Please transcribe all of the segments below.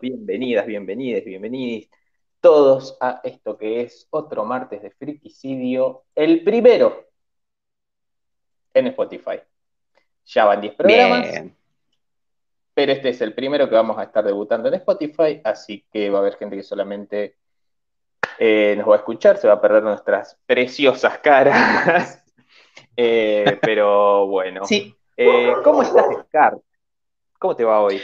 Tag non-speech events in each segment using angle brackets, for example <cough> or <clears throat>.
bienvenidos, bienvenidas, bienvenides, bienvenidos todos a esto que es otro martes de Frikicidio, el primero en Spotify. Ya van 10 programas, pero este es el primero que vamos a estar debutando en Spotify, así que va a haber gente que solamente eh, nos va a escuchar, se va a perder nuestras preciosas caras. <laughs> Eh, pero bueno. Sí. Eh, ¿Cómo estás, Scar? ¿Cómo te va hoy?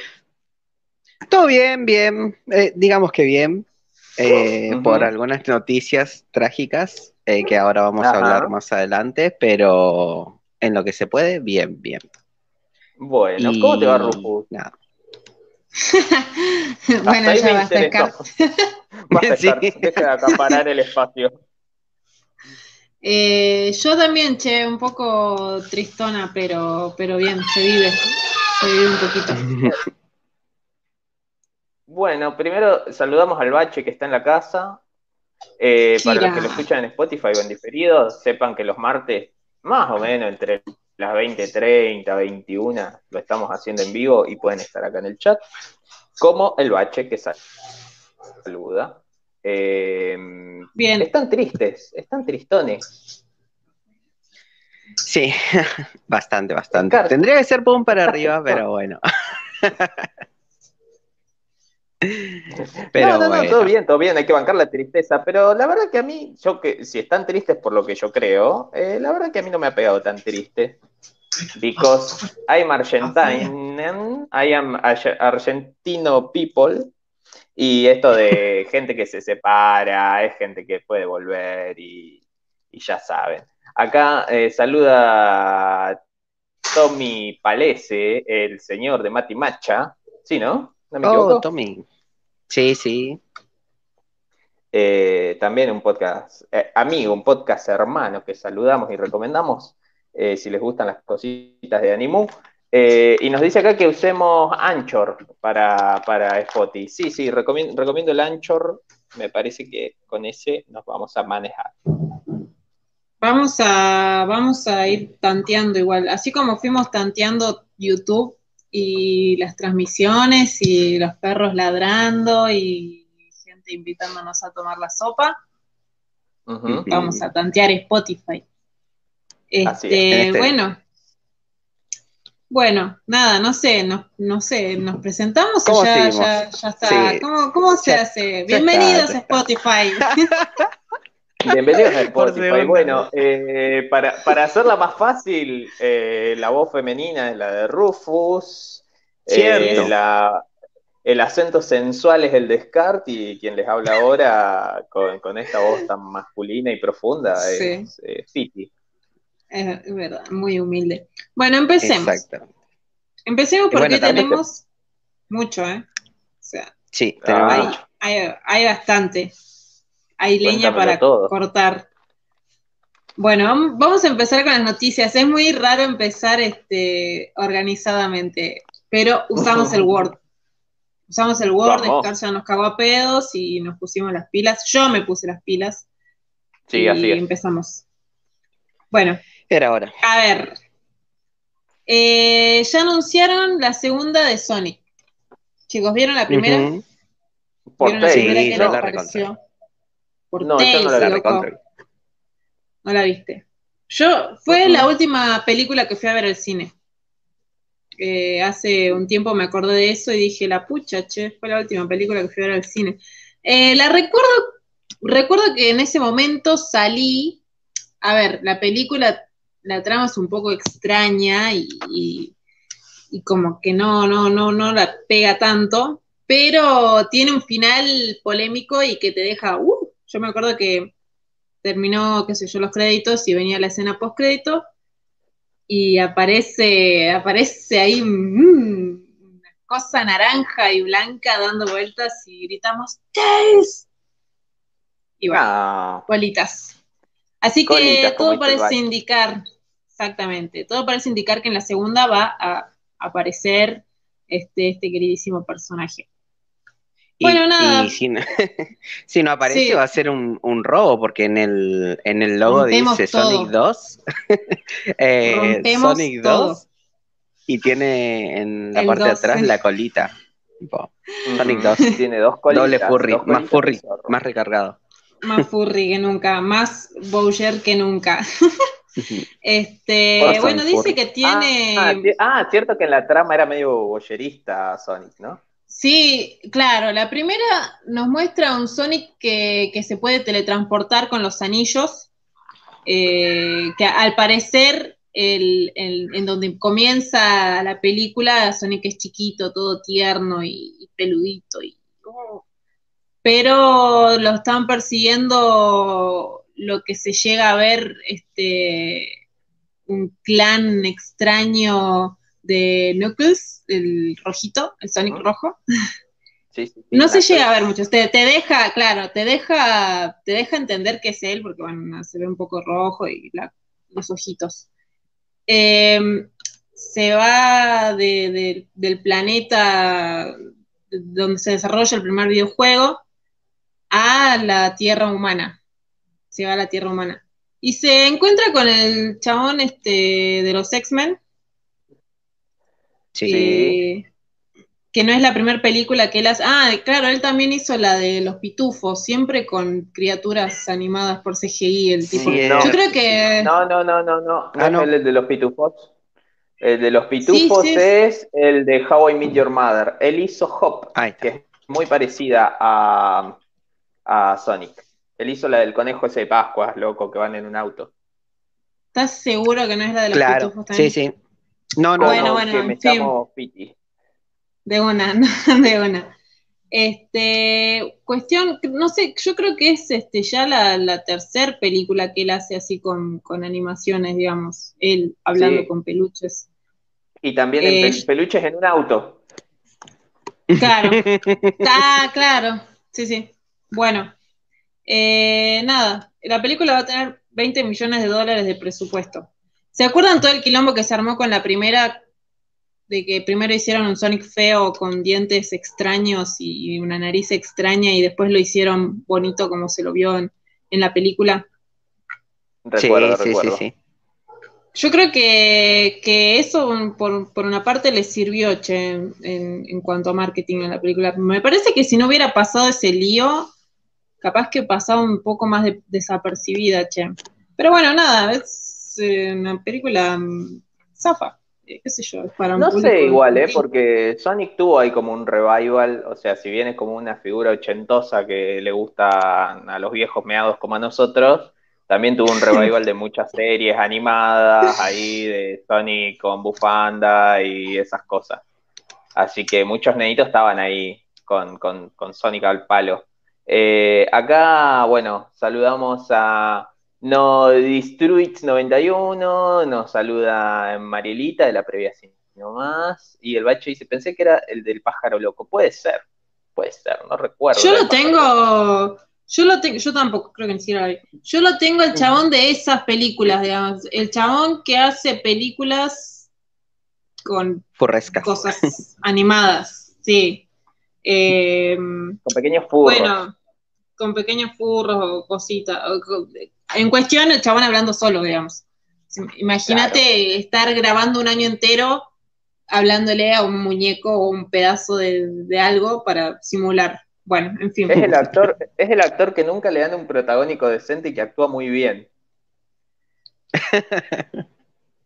Todo bien, bien. digamos que bien. Por algunas noticias trágicas que ahora vamos a hablar más adelante, pero en lo que se puede, bien, bien. Bueno, ¿cómo te va, Rufus? Nada. <laughs> bueno, ya va a Scar. <laughs> <laughs> deja de acaparar el espacio. Eh, yo también, che, un poco tristona, pero, pero bien, se vive. Se vive un poquito. Bueno, primero saludamos al bache que está en la casa. Eh, para los que lo escuchan en Spotify o en diferido, sepan que los martes, más o menos entre las 20.30, 21, lo estamos haciendo en vivo y pueden estar acá en el chat. Como el bache que saluda. Eh, Bien. Están tristes, están tristones. Sí, <laughs> bastante, bastante. Tendría que ser pum para arriba, pero bueno. <laughs> Pero no, no, no, todo bien, todo bien, hay que bancar la tristeza, pero la verdad que a mí, yo que si están tristes por lo que yo creo, eh, la verdad que a mí no me ha pegado tan triste. Because I'm Argentine, I am Argentino people, y esto de <laughs> gente que se separa, es gente que puede volver y, ya saben. Acá eh, saluda Tommy Palese, el señor de Mati Macha. ¿Sí, no? ¿No me oh, Tommy. Sí, sí. Eh, también un podcast eh, amigo, un podcast hermano que saludamos y recomendamos si les gustan las cositas de Animu. Eh, y nos dice acá que usemos Anchor para, para Spotify. Sí, sí, recomiendo, recomiendo el Anchor. Me parece que con ese nos vamos a manejar. Vamos a, vamos a ir tanteando igual. Así como fuimos tanteando YouTube y las transmisiones y los perros ladrando y gente invitándonos a tomar la sopa. Vamos a tantear Spotify. Este, este, bueno, bueno, nada, no sé, no, no sé, nos presentamos y ya, ya, ya, está. ¿Cómo, se hace? Bienvenidos a Spotify. <laughs> Bienvenidos a <laughs> Spotify. Bueno, eh, para, para, hacerla más fácil, eh, la voz femenina es la de Rufus. Eh, el acento sensual es el de Scart y quien les habla ahora con, esta voz tan masculina y profunda es Fiti. Es verdad, muy humilde. Bueno, empecemos. Exacto. Empecemos porque tenemos mucho, ¿eh? O sea, sí, hay, hay, bastante. Hay leña para cortar. Bueno, vamos a empezar con las noticias. Es muy raro empezar este, organizadamente, pero <laughs> usamos el Word. Usamos el Word, cagó a pedos y nos pusimos las pilas. Yo me puse las pilas. Sí, y así empezamos. Bueno, era hora. A ver. Eh, ya anunciaron la segunda de Sonic. Chicos, ¿vieron la primera? Por ¿Vieron la primera que no, apareció? Por no, no la loco. No la viste. Yo, fue la última película que fui a ver al cine. Eh, hace un tiempo me acordé de eso y dije, la pucha, che, fue la última película que fui a ver al cine. Eh, la recuerdo, recuerdo que en ese momento salí, a ver, la película la trama es un poco extraña y, como que no, no, no, no la pega tanto, pero tiene un final polémico y que te deja, uh, yo me acuerdo que terminó, qué sé yo, los créditos y venía la escena post crédito y aparece, aparece ahí mm, una cosa naranja y blanca dando vueltas y gritamos ¡Tails! Y bueno, ah. bolitas. Así que todo parece indicar, Exactamente. Todo parece indicar que en la segunda va a aparecer este, este queridísimo personaje. Bueno, nada. Y si, no, <laughs> aparece va a ser un, robo, porque en el, en el logo dice Sonic 2. <laughs> eh, Sonic 2. Y tiene en la parte de atrás la colita. Sonic 2. Tiene dos colitas. Doble furry, más furry, más recargado. Más furry que nunca, más Bowser que nunca. <laughs> este, bueno, dice que tiene. Ah, ah, cierto que en la trama era medio boyerista Sonic, ¿no? Sí, claro. La primera nos muestra un Sonic que, se puede teletransportar con los anillos, eh, que al parecer el, en donde comienza la película, Sonic es chiquito, todo tierno y, peludito. Y, oh. Pero lo están persiguiendo lo que se llega a ver, este, un clan extraño de Knuckles, el rojito, el Sonic rojo. no se llega a ver mucho, te, te, deja, claro, te deja, te deja entender que es él, porque bueno, se ve un poco rojo y los ojitos. Em, se va del planeta donde se desarrolla el primer videojuego a la Tierra humana. Se va a la Tierra humana. Y se encuentra con el chabón este, de los X-Men, Sí. que no es la primera película que él hace. Ah, claro, él también hizo la de los pitufos, siempre con criaturas animadas por CGI, el tipo. Yo creo que. No, no, no, no, no. Ah, no, el de los pitufos. El de los pitufos es el de How I Meet Your Mother. Él hizo Hop, que es muy parecida a, a Sonic. Él hizo la del conejo ese de Pascuas, loco, que van en un auto. ¿Estás seguro que no es la de los pitufos también? Sí, sí. No, no, bueno, bueno, que me llamo Piti. De una, <laughs> de una. Este, cuestión, no sé, yo creo que es este ya la, la tercera película que él hace así con, animaciones, digamos, él hablando con peluches. Y también en eh, peluches en un auto. Claro, <laughs> está claro, sí, sí. Bueno, eh, nada, la película va a tener 20 millones de dólares de presupuesto. ¿Se acuerdan todo el quilombo que se armó con la primera? De que primero hicieron un Sonic feo con dientes extraños y una nariz extraña y después lo hicieron bonito como se lo vio en, la película. Recuerdo, sí, recuerdo. Sí, sí, Yo creo que, eso por, una parte le sirvió, che, en, en, cuanto a marketing en la película. Me parece que si no hubiera pasado ese lío, capaz que pasaba un poco más desapercibida, che. Pero bueno, nada, es una película mm, zafa. Eh, qué sé yo, para No sé igual, ¿eh? Porque Sonic tuvo ahí como un revival, o sea, si bien es como una figura ochentosa que le gusta a los viejos meados como a nosotros, también tuvo un revival de muchas series animadas ahí de Sonic con bufanda y esas cosas. Así que muchos nenitos estaban ahí con, con, con Sonic al palo. Eh, acá, bueno, saludamos a no Distruits 91, nos saluda Marielita de la previa no más. Y el bacho dice, pensé que era el del pájaro loco. Puede ser, puede ser, no recuerdo. Yo lo tengo, yo lo tengo, yo tampoco creo que ni siquiera Yo lo tengo el chabón de esas películas, digamos. El chabón que hace películas con cosas animadas, sí. Em, con pequeños furros. Bueno, con pequeños furros o cositas en cuestión, el chabón hablando solo, digamos. Imagínate estar grabando un año entero hablándole a un muñeco o un pedazo de, algo para simular. Bueno, en fin. Es el, actor, es el actor que nunca le dan un protagónico decente y que actúa muy bien.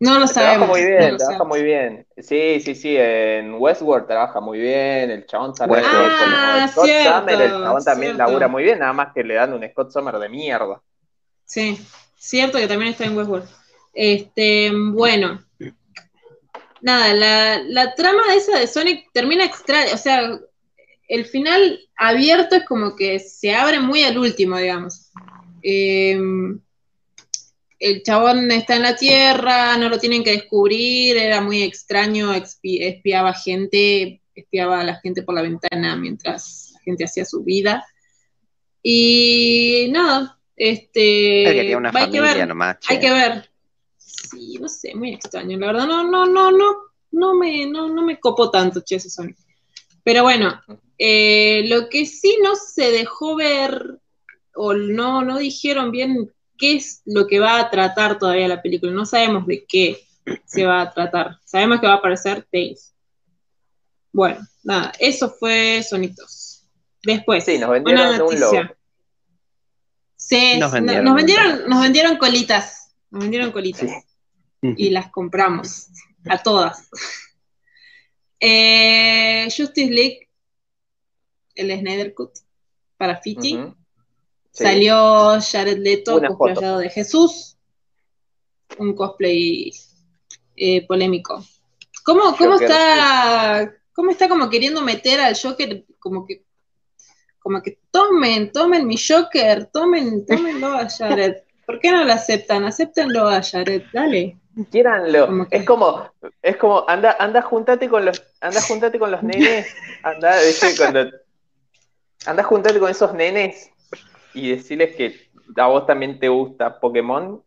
No lo sabemos. Trabaja muy bien, trabaja muy bien. Sí, sí, sí, en Westworld trabaja muy bien, el chabón también ah, Scott Summer, el chabón también labura muy bien, nada más que le dan un Scott Summer de mierda. Sí, cierto que también está en Westworld. Este, bueno. Nada, la, trama de esa de Sonic termina extraña, o sea, el final abierto es como que se abre muy al último, digamos. Em, el chabón está en la Tierra, no lo tienen que descubrir, era muy extraño, espiaba gente, espiaba a la gente por la ventana mientras la gente hacía su vida. Y nada, este, hay que ver, Hay que ver. Sí, no sé, muy extraño. La verdad, no, no, no, no, no me, no, no me copo tanto, che, ese Sonic. Pero bueno, eh, lo que sí no se dejó ver, o no, no dijeron bien qué es lo que va a tratar todavía la película. No sabemos de qué se va a tratar. Sabemos que va a aparecer Tails. Bueno, nada, eso fue Sonitos. Después, sí, nos vendieron un logo. Sí, nos vendieron, nos vendieron, colitas. Nos vendieron colitas. Y las compramos. A todas. Eh, Justice League, el Snyder Cut para Fiti. Salió Jared Leto cosplayado de Jesús. Un cosplay eh, polémico. ¿Cómo, cómo está? ¿Cómo está como queriendo meter al Joker? Como que, como que tomen, tomen mi Joker, tomen, tómenlo a Jared. ¿Por qué no lo aceptan? Acéptenlo a Jared, dale. Quieranlo. Es como, es como, anda, anda, juntate con los, anda, juntate con los nenes, anda, cuando, anda, juntate con esos nenes y decirles que a vos también te gusta Pokémon,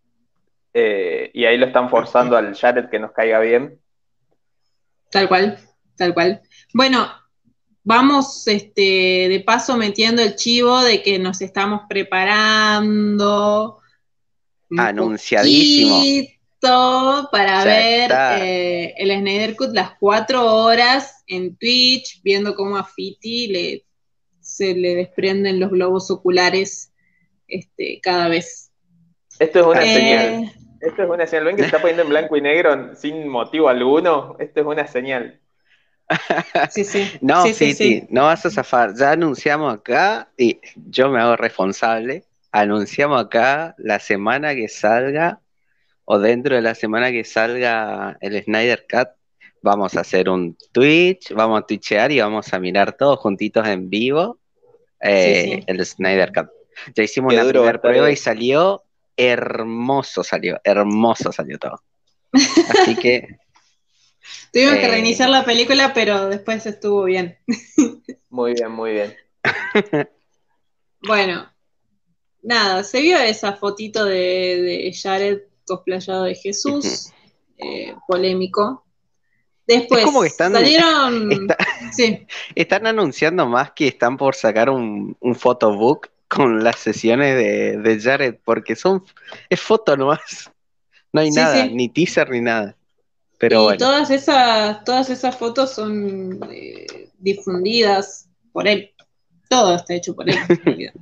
eh, y ahí lo están forzando al Jared que nos caiga bien. Tal cual, tal cual. Bueno, vamos este, de paso metiendo el chivo de que nos estamos preparando. Anunciadísimo para ver eh, el Snyder Cut las cuatro horas en Twitch, viendo cómo a Fiti le, se le desprenden los globos oculares este, cada vez. Esto es una eh, señal. Esto es una señal. ¿Ven que se está poniendo en blanco y negro sin motivo alguno? Esto es una señal. Sí, sí. <laughs> no, Fiti, no vas a zafar. Ya anunciamos acá, y yo me hago responsable, anunciamos acá la semana que salga o dentro de la semana que salga el Snyder Cut, vamos a hacer un Twitch, vamos a twitchear y vamos a mirar todos juntitos en vivo eh, el Snyder Cut. Ya hicimos una primera prueba y salió hermoso, salió, hermoso salió todo. <laughs> Así que. Tuvimos que eh, reiniciar la película, pero después estuvo bien. <laughs> muy bien, muy bien. bueno, nada, se vio esa fotito de, de Jared cosplayado de Jesús, eh, polémico. Después como que están, salieron. <laughs> Están anunciando más que están por sacar un, un photobook con las sesiones de, Jared, porque son. Es foto nomás. No hay nada, ni teaser ni nada. Pero y todas esas, todas esas fotos son eh, difundidas por él. Todo está hecho por él. <laughs>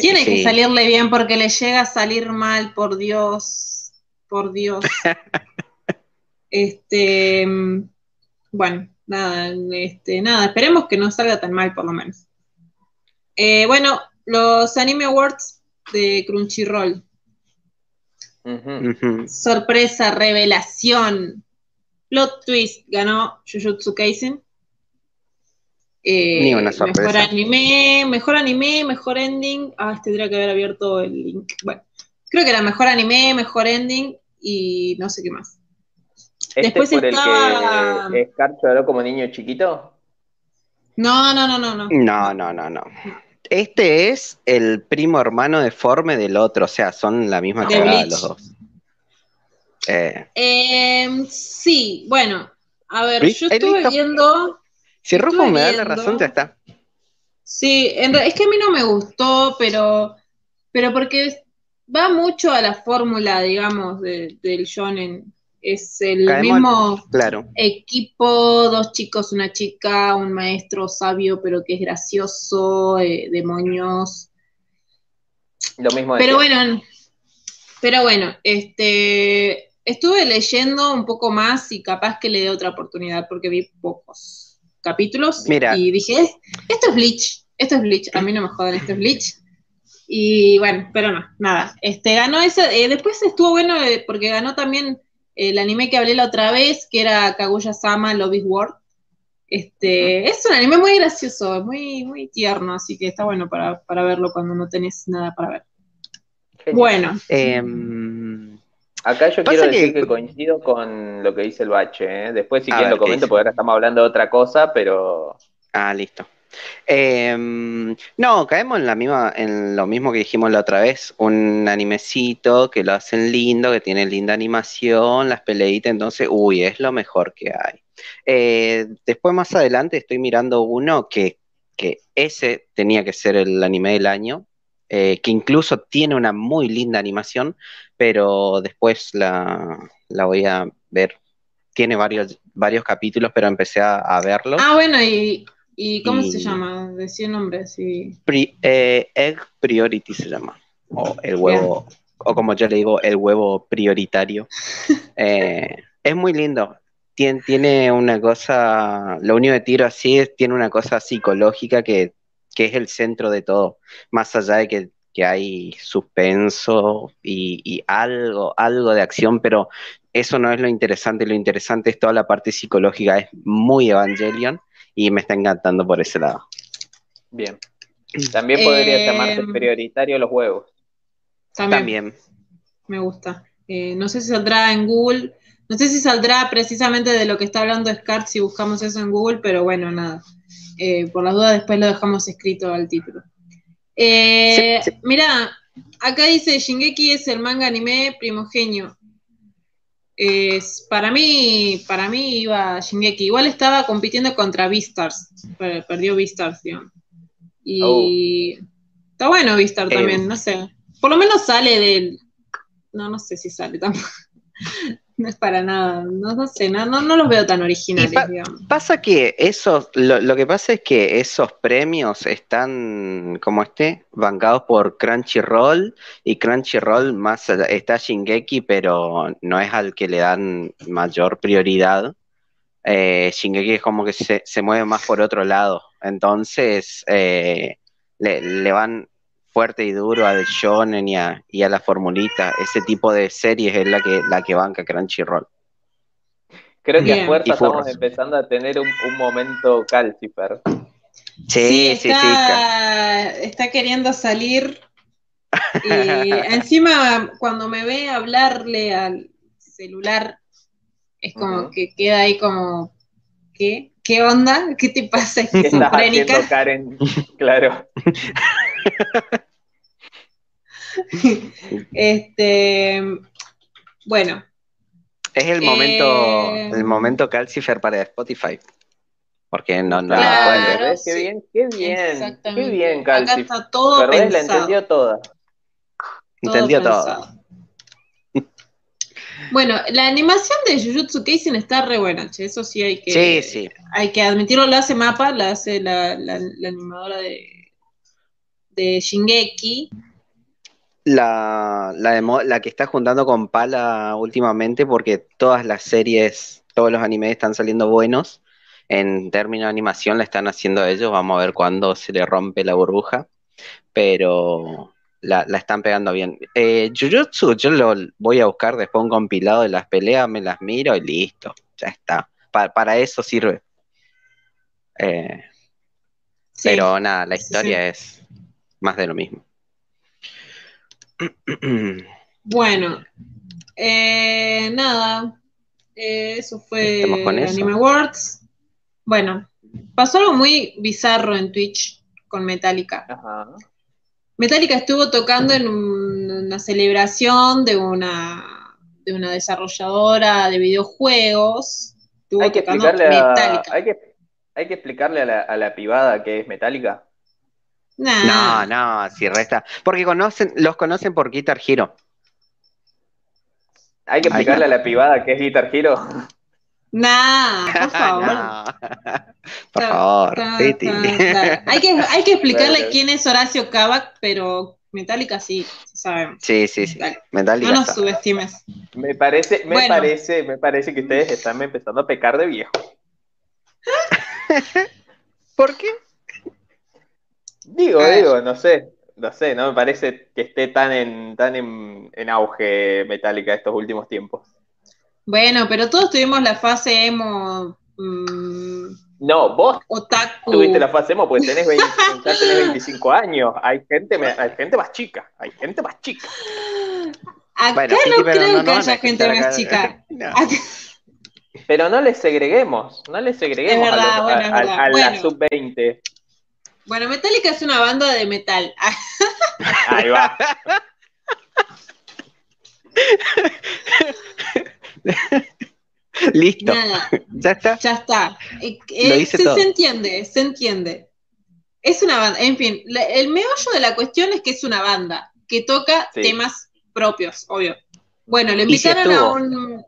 Tiene que salirle bien porque le llega a salir mal, por Dios por Dios. <laughs> este, bueno, nada, este, nada, esperemos que no salga tan mal por lo menos. Eh, bueno, los Anime Awards de Crunchyroll. Sorpresa, revelación. Plot twist, ganó Jujutsu Kaisen. Eh, mejor anime, mejor anime, mejor ending. Ah, tendría que haber abierto el link. Bueno, Creo que era mejor anime, mejor ending y no sé qué más. ¿Este Después por estaba... el que Scar como niño chiquito? No, no, no, no, no. No, no, no, no. Este es el primo hermano deforme del otro, o sea, son la misma cara de los dos. Eh. Em, sí, bueno, a ver, yo estuve viendo. Si Rojo me da la razón, ya está. Sí, es que a mí no me gustó, pero, pero porque va mucho a la fórmula, digamos, del shonen. Es el mismo equipo, dos chicos, una chica, un maestro sabio pero que es gracioso, eh, demonios. Lo mismo. Pero bueno, pero bueno, este, estuve leyendo un poco más y capaz que le dé otra oportunidad porque vi pocos capítulos y dije, esto es Bleach, esto es Bleach, a mí no me jodan, esto es Bleach. Y bueno, pero no, nada. Este ganó ese, eh, después estuvo bueno eh, porque ganó también el anime que hablé la otra vez, que era Kaguya Sama is War. Este, es un anime muy gracioso, muy, muy tierno, así que está bueno para, verlo cuando no tenés nada para ver. Bueno. Em, Acá yo quiero decir que... coincido con lo que dice el bache. ¿eh? Después si quieren lo comento, porque ahora estamos hablando de otra cosa, pero. Ah, listo. Em, no, caemos en la misma, en lo mismo que dijimos la otra vez, un animecito que lo hacen lindo, que tiene linda animación, las peleitas, entonces, uy, es lo mejor que hay. Eh, después más adelante estoy mirando uno que, ese tenía que ser el anime del año, eh, que incluso tiene una muy linda animación, pero después la, la voy a ver tiene varios, varios capítulos, pero empecé a, verlo. Ah, bueno, y, ¿cómo se llama? Decía nombre, sí. Eh, Egg Priority se llama. O el huevo, o como yo le digo, el huevo prioritario. <laughs> Eh, es muy lindo. Tiene, tiene, una cosa, lo único que tiro así es, tiene una cosa psicológica que, que es el centro de todo. Más allá de que que hay suspenso y, algo, algo de acción, pero eso no es lo interesante, lo interesante es toda la parte psicológica, es muy Evangelion y me está encantando por ese lado. Bien. También podría eh, llamarse prioritario los huevos. También. Me gusta. Eh, no sé si saldrá en Google, no sé si saldrá precisamente de lo que está hablando Scar si buscamos eso en Google, pero bueno, nada. Eh, por las dudas después lo dejamos escrito al título. Eh, Mira, acá dice Shingeki es el manga anime primogenio. Es, para mí, para mí iba Shingeki. Igual estaba compitiendo contra Beastars. Perdió Beastars, digamos. Y oh. está bueno Beastars también, eh. no sé. Por lo menos sale del. No, no sé si sale tampoco. No es para nada, no, sé, no, no, los veo tan originales. Pasa que esos, lo, que pasa es que esos premios están, como este, bancados por Crunchyroll y Crunchyroll más está Shingeki, pero no es al que le dan mayor prioridad. Eh, Shingeki es como que se, se, mueve más por otro lado, entonces eh, le, le van fuerte y duro al shonen y a, y a la formulita. Ese tipo de series es la que, la que banca Crunchyroll. Creo que a fuerza estamos empezando a tener un, momento calcifer. Sí, sí, está, sí, Está queriendo salir. <laughs> Y encima, cuando me ve hablarle al celular, es como que queda ahí como, ¿qué? ¿Qué onda? ¿Qué te pasa? ¿Qué estás haciendo, Karen? <laughs> Claro. <laughs> <laughs> este, bueno. Es el momento, eh, el momento Calcifer para Spotify. Porque no, no claro, Qué bien, qué bien. Qué bien, Calcifer. Acá está todo Pero la entendió toda. Entendió todo. Bueno, la animación de Jujutsu Kaisen está re buena, che. eso sí hay que, sí, sí. hay que admitirlo, la hace Mapa, la hace la, la animadora de, de Shingeki. La, la, que está juntando con Pala últimamente, porque todas las series, todos los animes están saliendo buenos. En términos de animación la están haciendo ellos. Vamos a ver cuándo se le rompe la burbuja. Pero la, están pegando bien. Eh, Jujutsu, yo lo voy a buscar después un compilado de las peleas, me las miro y listo. Ya está. para eso sirve. Eh, pero nada, la historia es más de lo mismo. <clears throat> Bueno, eh, nada, eh, eso fue Anime Awards. Bueno, pasó algo muy bizarro en Twitch con Metallica. Metallica estuvo tocando en una celebración de una, de una desarrolladora de videojuegos. hay, que explicarle a, hay, que, hay que explicarle a la, a la pibada que es Metallica. No, no, si resta. Porque conocen, los conocen por Guitar Hero. Hay que explicarle a la privada qué es Guitar Hero. Nah, por <laughs> favor. Por favor, Hay, que, hay que explicarle quién es Horacio Kavak, pero Metallica sí, sabemos. Sí, sí, sí. Metallica no nos subestimes. Me parece, me parece, me parece que ustedes están empezando a pecar de viejo. <laughs> <laughs> ¿Por qué? Digo, digo, no sé, no sé, no me parece que esté tan en, tan en, auge Metallica estos últimos tiempos. Bueno, pero todos tuvimos la fase emo. Mm, no, vos tuviste la fase emo porque tenés, 25 <laughs> años. Hay gente, hay gente más chica, hay gente más chica. Acá no creo que haya gente más chica. <laughs> Pero no les segreguemos, no les segreguemos a, la sub-20. Bueno, Metallica es una banda de metal. <laughs> Ahí va. <laughs> Listo. ¿Ya está? Ya está. Eh, eh, se, entiende, se entiende. Es una banda, en fin, el meollo de la cuestión es que es una banda que toca temas propios, obvio. Bueno, le invitaron a un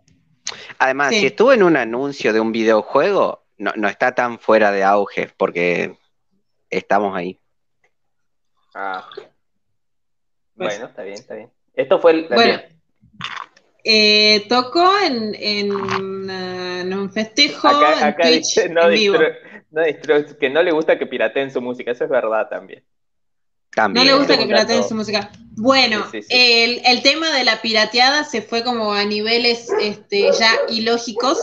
Además, si estuvo en un anuncio de un videojuego, no, no está tan fuera de auge, porque estamos ahí. Ah. Pues bueno, está bien, está bien. Esto fue el. Bueno, eh, tocó en, en, un festejo. Acá, dice no, que no le gusta que pirateen su música, eso es verdad también. No le gusta que pirateen su música. Bueno, El, el, tema de la pirateada se fue como a niveles este, ya ilógicos,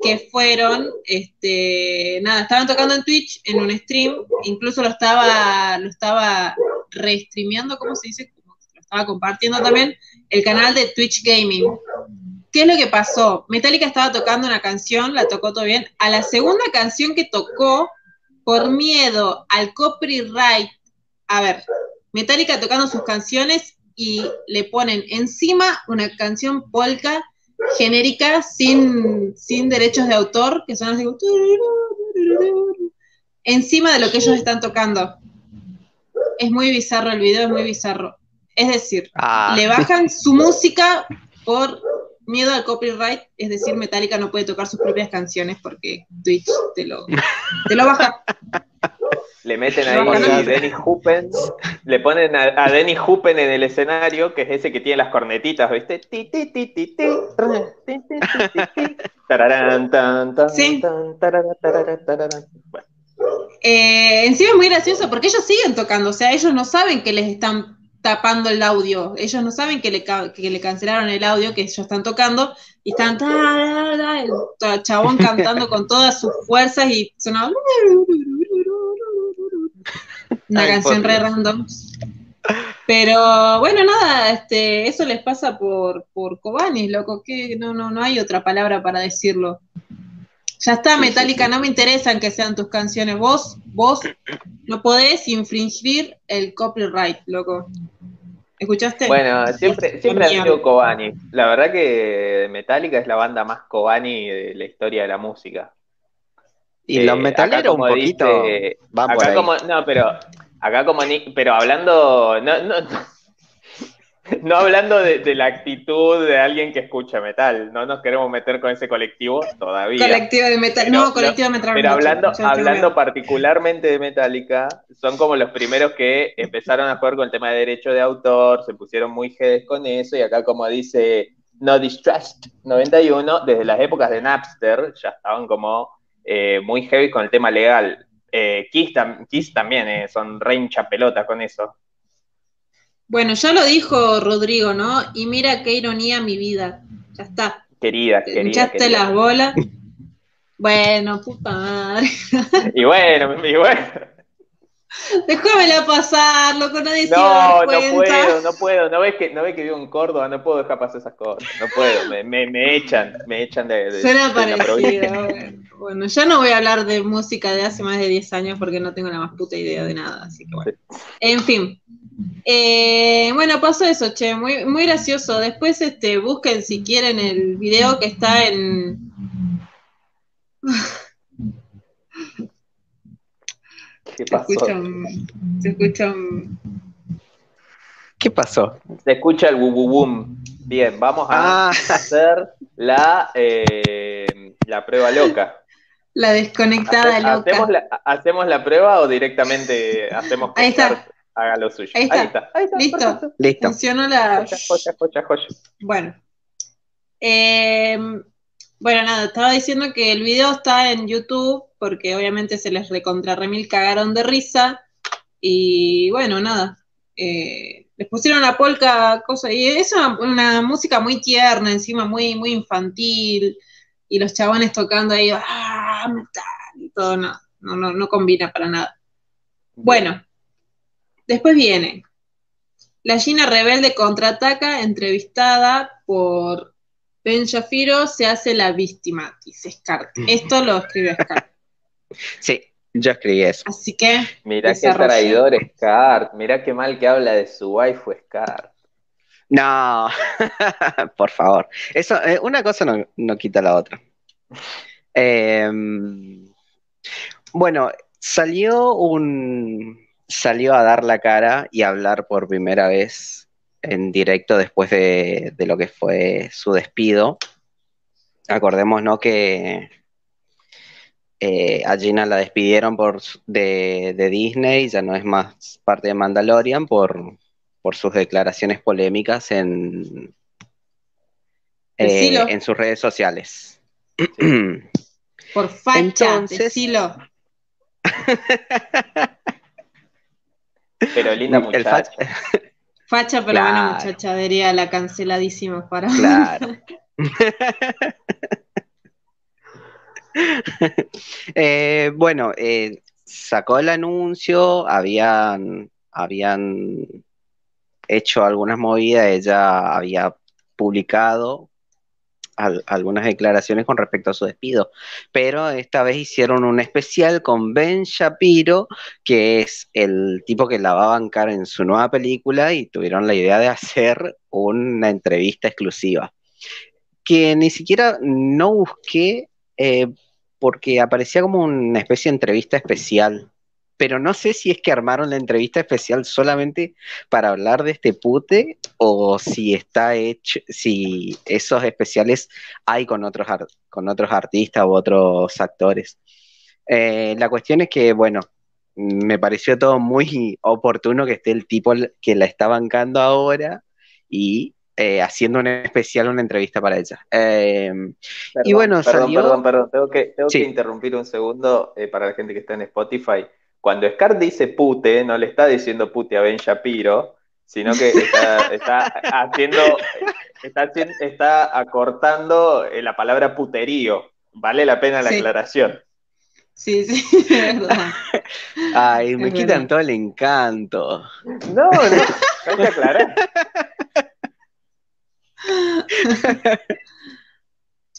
que fueron, este, nada, estaban tocando en Twitch en un stream, incluso lo estaba, lo estaba restreameando, ¿cómo se dice? Lo estaba compartiendo también, el canal de Twitch Gaming. ¿Qué es lo que pasó? Metallica estaba tocando una canción, la tocó todo bien. A la segunda canción que tocó, por miedo al copyright, a ver, Metallica tocando sus canciones y le ponen encima una canción polka genérica sin, sin derechos de autor, que son así encima de lo que ellos están tocando. Es muy bizarro el video, es muy bizarro. Es decir, ah. le bajan su música por miedo al copyright, es decir, Metallica no puede tocar sus propias canciones porque Twitch te lo, te lo baja. Le meten ahí a Denny Huppen, le ponen a, Denny Huppen en el escenario, que es ese que tiene las cornetitas, ¿viste? Sí. Eh, encima es muy gracioso porque ellos siguen tocando, o sea, ellos no saben que les están tapando el audio, ellos no saben que le, que le cancelaron el audio, que ellos están tocando, y están el chabón cantando con todas sus fuerzas y sonaba una canción re random. Pero bueno, nada, este, eso les pasa por, por Kobani, loco, que no, no, no hay otra palabra para decirlo. Ya está, Metallica, no me interesan que sean tus canciones. Vos, vos no podés infringir el copyright, loco. ¿Escuchaste? Bueno, siempre, siempre ha sido Kobani. La verdad que Metallica es la banda más Kobani de la historia de la música. Y los eh, metaleros un poquito van por Como, no, pero acá como pero hablando, no, no, <laughs> no hablando de, la actitud de alguien que escucha metal, no nos queremos meter con ese colectivo todavía. Colectivo de metal, no, colectivo de metal. Pero hablando, hablando particularmente de Metallica, son como los primeros que empezaron a jugar con el tema de derecho de autor, se pusieron muy jedes con eso, y acá como dice No Distrust 91, desde las épocas de Napster ya estaban como eh, muy heavy con el tema legal. Eh, Kiss, también eh, son re hincha pelota con eso. Bueno, ya lo dijo Rodrigo, ¿no? Y mira qué ironía mi vida. Ya está. Querida, querida. Hinchaste las bolas. <laughs> bueno, puta madre. y bueno, y bueno. <laughs> Déjamela pasar, loco, nadie no, se va a dar No, puedo, no puedo. ¿No ves, que, ¿No ves que vivo en Córdoba? No puedo dejar pasar esas cosas. No puedo, me, me, me echan, me echan de, de Suena parecido. <laughs> Bueno, ya no voy a hablar de música de hace más de 10 años porque no tengo la más puta idea de nada, así que bueno. En fin. Eh, bueno, pasó eso, che, muy, muy gracioso. Después este, busquen si quieren el video que está en... ¿Qué pasó? Se escucha ¿Qué pasó? Se escucha el boom. Bien, vamos a ah. hacer la, eh, la prueba loca. La desconectada loca. ¿Hacemos la, prueba o directamente hacemos que Ahí está. haga lo suyo? Ahí está. Ahí está. Listo. Listo. Funcionó la. Joya, joya, joya, Bueno. Em, bueno, nada, estaba diciendo que el video está en YouTube porque obviamente se les recontra remil cagaron de risa. Y bueno, nada. Eh, les pusieron la polka, cosa, y es una, música muy tierna, encima muy, muy infantil y los chabones tocando ahí, ¡ah, metal! Y todo, no, no, no, no combina para nada. Bueno, después viene la Gina Rebelde contraataca, entrevistada por Ben Shafiro, se hace la víctima, dice Scar. Esto lo escribe Scar. <laughs> Sí, yo escribí eso. Así que. Mira qué traidor Scar. Mira qué mal que habla de su waifu Scar. No, <laughs> por favor. Eso, eh, una cosa no, quita la otra. Em, bueno, salió un. Salió a dar la cara y a hablar por primera vez en directo después de, lo que fue su despido. acordemos, ¿no? Que eh, a Gina la despidieron por, de, Disney, ya no es más parte de Mandalorian por, por sus declaraciones polémicas en, eh, en sus redes sociales. Por facha, Entonces, Pero linda muchacha. <laughs> Facha, pero buena muchacha, diría la canceladísima para. Claro. <laughs> <laughs> Eh, bueno, eh, sacó el anuncio, habían, habían hecho algunas movidas, ella había publicado algunas declaraciones con respecto a su despido, pero esta vez hicieron un especial con Ben Shapiro, que es el tipo que la va a bancar en su nueva película y tuvieron la idea de hacer una entrevista exclusiva, que ni siquiera no busqué eh, porque aparecía como una especie de entrevista especial pero no sé si es que armaron la entrevista especial solamente para hablar de este pute o si está hecho, si esos especiales hay con otros, con otros artistas u otros actores. Eh, la cuestión es que, bueno, me pareció todo muy oportuno que esté el tipo que la está bancando ahora y eh, haciendo un especial, una entrevista para ella. Eh, y bueno, perdón, perdón, perdón, tengo que, tengo que interrumpir un segundo para la gente que está en Spotify. Cuando Scar dice pute, no le está diciendo pute a Ben Shapiro, sino que está, haciendo, está, acortando eh, la palabra puterío. Vale la pena la aclaración. Sí, sí, <laughs> es verdad. Ay, me quitan todo el encanto. No, no, hay que aclarar.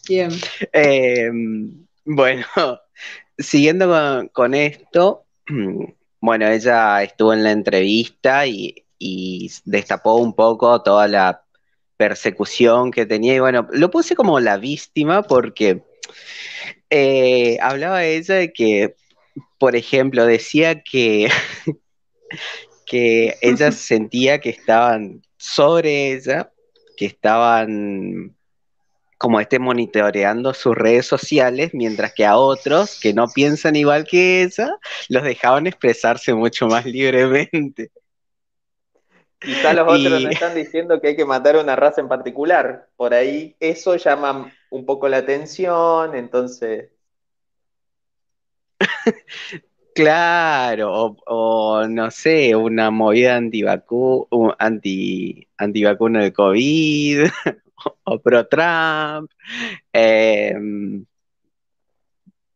Bien. <laughs> Em, bueno, siguiendo con, esto, <clears throat> Bueno, ella estuvo en la entrevista y, destapó un poco toda la persecución que tenía. Y bueno, lo puse como la víctima porque eh, hablaba ella de que, por ejemplo, decía que, <laughs> que ella <laughs> sentía que estaban sobre ella, que estaban como esté monitoreando sus redes sociales, mientras que a otros que no piensan igual que ella, los dejaban expresarse mucho más libremente. Quizá los otros están diciendo que hay que matar a una raza en particular. Por ahí eso llama un poco la atención, entonces. <laughs> Claro, o, no sé, una movida antivacu anti, antivacuna de COVID, <laughs> o pro Trump. Em,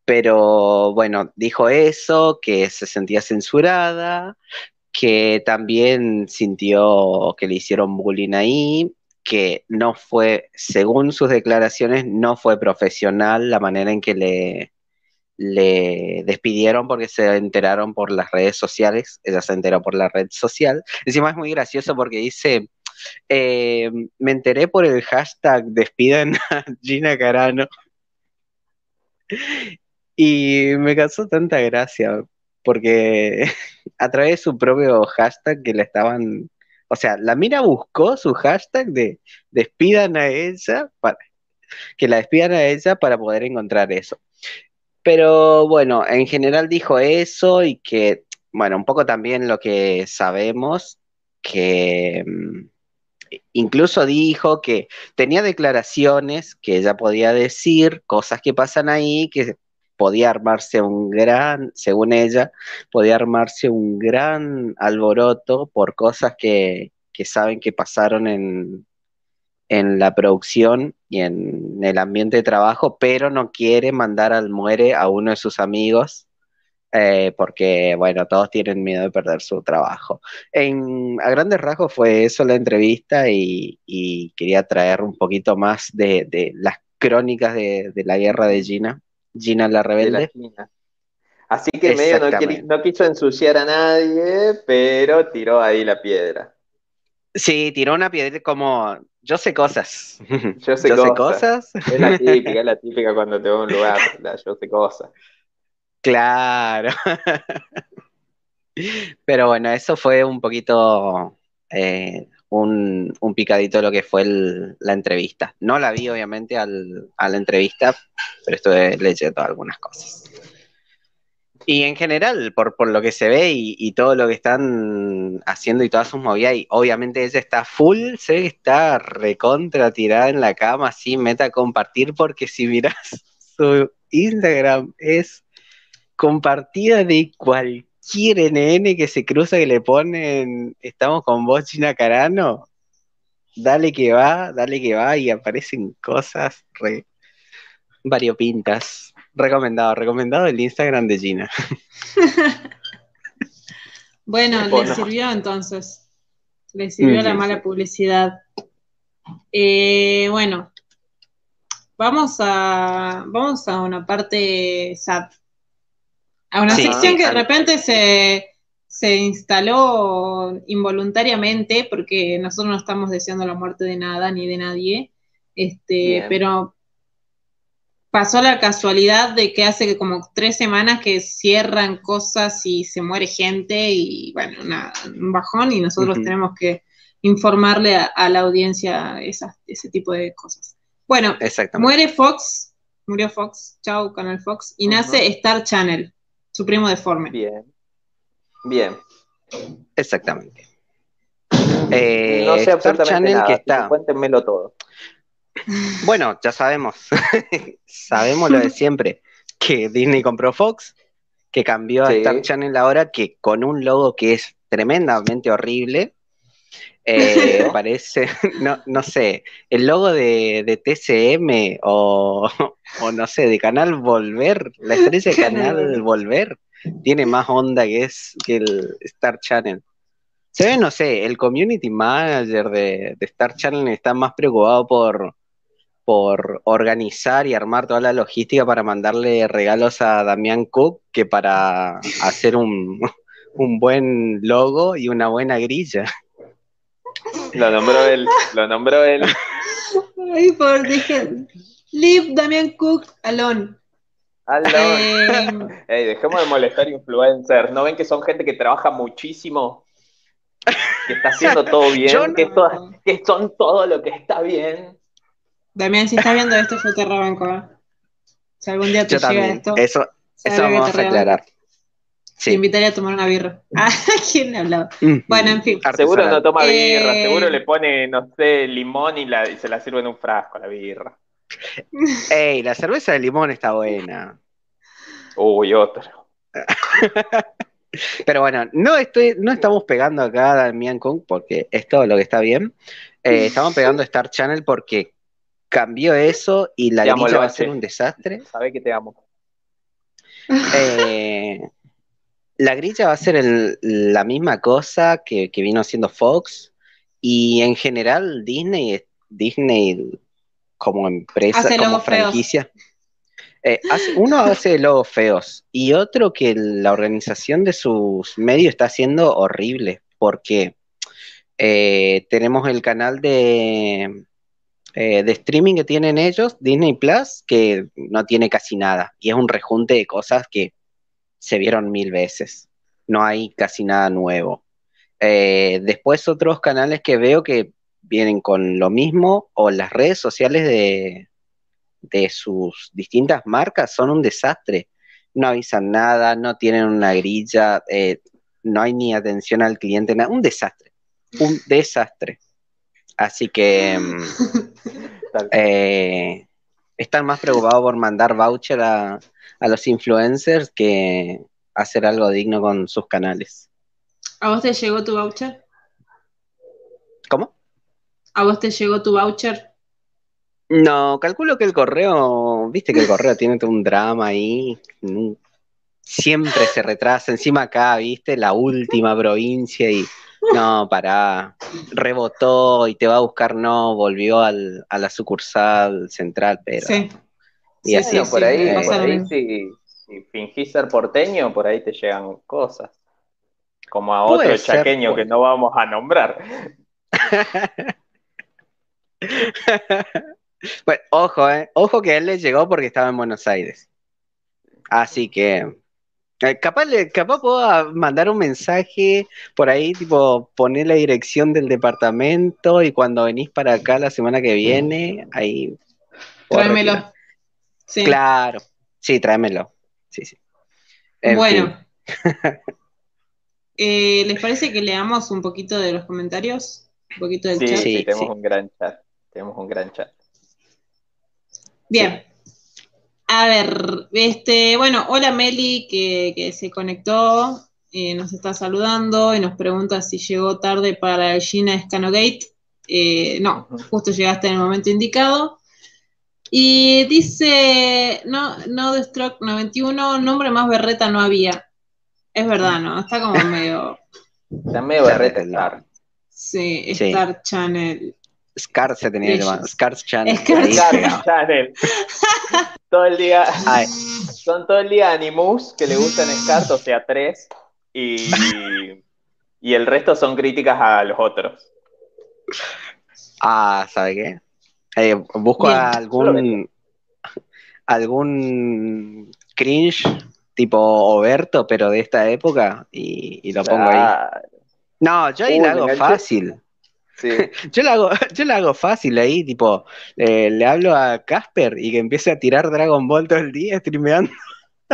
pero bueno, dijo eso, que se sentía censurada, que también sintió que le hicieron bullying ahí, que no fue, según sus declaraciones, no fue profesional la manera en que le, le despidieron porque se enteraron por las redes sociales, ella se enteró por la red social. Encima es muy gracioso porque dice, eh, me enteré por el hashtag despidan a Gina Carano. Y me causó tanta gracia, porque <laughs> a través de su propio hashtag que le estaban, o sea, la mina buscó su hashtag de despidan a ella, para, que la despidan a ella para poder encontrar eso. Pero bueno, en general dijo eso y que, bueno, un poco también lo que sabemos, que mm, incluso dijo que tenía declaraciones que ella podía decir, cosas que pasan ahí, que podía armarse un gran, según ella, podía armarse un gran alboroto por cosas que, saben que pasaron en, en la producción y en el ambiente de trabajo, pero no quiere mandar al muere a uno de sus amigos eh, porque, bueno, todos tienen miedo de perder su trabajo. En, a grandes rasgos fue eso la entrevista y, quería traer un poquito más de, las crónicas de, la guerra de Gina, Gina la rebelde. Así que medio no, quiso ensuciar a nadie, pero tiró ahí la piedra. Sí, tiró una piedra como yo sé cosas. Yo <laughs> sé, cosas. Es la típica, es la <laughs> típica cuando te voy a un lugar, yo sé cosas. Claro. Pero bueno, eso fue un poquito eh, un, picadito de lo que fue la entrevista. No la vi, obviamente, a la entrevista, pero estuve leyendo algunas cosas. Y en general, por, lo que se ve y, todo lo que están haciendo y todas sus movidas, y obviamente ella está full, sé que está recontra tirada en la cama, así, meta a compartir, porque si miras <laughs> su Instagram es compartida de cualquier NN que se cruza que le ponen, estamos con vos, China Carano, dale que va, dale que va, y aparecen cosas re variopintas. Recomendado, recomendado el Instagram de Gina. <laughs> bueno, le sirvió entonces. Le sirvió la mala publicidad. Eh, bueno, vamos a, vamos a una parte SAT. A una sección que de repente se, se instaló involuntariamente, porque nosotros no estamos deseando la muerte de nada ni de nadie. Este, pero pasó la casualidad de que hace como tres semanas que cierran cosas y se muere gente y bueno, un bajón y nosotros tenemos que informarle a, la audiencia ese tipo de cosas. Bueno, muere Fox, murió Fox, chau Canal Fox, y nace Star Channel, su primo deforme. Bien, bien. Exactamente. Eh, no sé Star Channel que está. Cuéntenmelo todo. <laughs> Bueno, ya sabemos, <laughs> sabemos lo de siempre, que Disney compró Fox, que cambió a Star Channel ahora, que con un logo que es tremendamente horrible, eh, parece, <laughs> no, no sé, el logo de, TCM <laughs> o, no sé, de Canal Volver, la estrella de Canal Volver, tiene más onda que es que el Star Channel. Se ve, no sé, el community manager de Star Channel está más preocupado por, por organizar y armar toda la logística para mandarle regalos a Damián Cook que para hacer un, <laughs> buen logo y una buena grilla. Lo nombró él, lo nombró él. <laughs> Ay, por dije, leave Damián Cook alone. alone. Eh, dejemos de molestar influencers. ¿No ven que son gente que trabaja muchísimo? Que está haciendo todo bien, que, que son todo lo que está bien. Damián, si estás viendo esto, yo te rebanco. ¿eh? Si algún día te llega esto. Eso, eso vamos a aclarar. Sí. Te invitaría a tomar una birra. Ah, <laughs> ¿quién le hablaba? Mm. Bueno, en fin. Seguro no toma birra, eh, seguro le pone, no sé, limón y, la, y se la sirve en un frasco la birra. <laughs> Ey, la cerveza de limón está buena. Uy, otro. <laughs> Pero bueno, no, estoy, no estamos pegando acá a Damián Kong porque es todo lo que está bien. Eh, estamos pegando Star Channel porque cambió eso y la grilla va a ser un desastre. Sabe que te amo. Eh, la grilla va a ser la misma cosa que, vino haciendo Fox y en general Disney, Disney como empresa, como franquicia. Eh, uno hace logos feos y otro que la organización de sus medios está haciendo horrible porque eh, tenemos el canal de eh, de streaming que tienen ellos, Disney Plus, que no tiene casi nada. Y es un rejunte de cosas que se vieron mil veces. No hay casi nada nuevo. Eh, después otros canales que veo que vienen con lo mismo o las redes sociales de, de sus distintas marcas son un desastre. No avisan nada, no tienen una grilla, eh, no hay ni atención al cliente, nada. Un desastre. Un desastre. Así que mm, <laughs> eh, están más preocupados por mandar voucher a, los influencers que hacer algo digno con sus canales. ¿A vos te llegó tu voucher? ¿Cómo? ¿A vos te llegó tu voucher? No, calculo que el correo, viste que el correo <laughs> tiene todo un drama ahí, siempre se retrasa, encima acá, viste, la última provincia y no, para rebotó y te va a buscar, no, volvió al, a la sucursal central, pero... Sí. Y así, por ahí, si, fingís ser porteño, por ahí te llegan cosas. Como a otro chaqueño que no vamos a nombrar. bueno, <laughs> ojo, eh. Ojo que a él le llegó porque estaba en Buenos Aires. Así que Eh, capaz, capaz puedo mandar un mensaje por ahí, tipo, poner la dirección del departamento y cuando venís para acá la semana que viene, ahí. Tráemelo. Claro, sí, tráemelo. Sí, sí. bueno. <laughs> Eh, ¿Les parece que leamos un poquito de los comentarios? Un poquito del chat. Sí, tenemos un gran chat. Tenemos un gran chat. Bien. A ver, este, bueno, hola Meli que, se conectó, eh, nos está saludando y nos pregunta si llegó tarde para el Gina Scanogate. Eh, no, justo llegaste en el momento indicado. Y dice, no, no de Stroke 91, nombre más berreta no había. Es verdad, ¿no? Está como <laughs> medio. Está medio berreta Star. Sí, Star Channel. Scar se tenía que llamar. Scar Channel. <laughs> Scar Channel. <laughs> todo el día. Son todo el día Animus que le gustan Scar, o sea, tres. Y, y el resto son críticas a los otros. Ah, ¿sabe qué? Eh, busco algún. algún cringe tipo Oberto, pero de esta época, y, lo pongo ahí. No, yo ahí lo hago fácil. <laughs> yo, lo hago, yo lo hago fácil ahí, tipo, eh, le hablo a Casper y que empiece a tirar Dragon Ball todo el día streameando.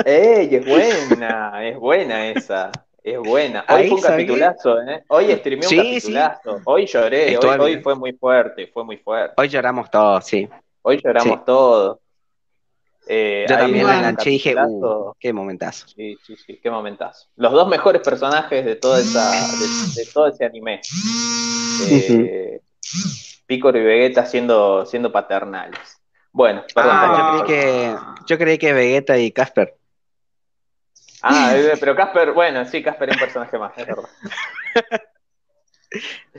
¡Ey! Es buena, es buena esa. Es buena. Hoy fue un capitulazo, ¿eh? Hoy streameé un capitulazo. Hoy lloré, hoy, fue muy fuerte, fue muy fuerte. Hoy lloramos todos, sí. Hoy lloramos todos. Eh, Yo también me enganché y dije, uh, qué momentazo. Sí, sí, sí, qué momentazo. Los dos mejores personajes de, toda esa, de, todo ese anime. Eh, Picor y Vegeta siendo, siendo paternales. Bueno, perdón. Ah, yo, creí que, yo creí que Vegeta y Casper. Ah, <laughs> eh, pero Casper, bueno, sí, Casper es un personaje más, es verdad.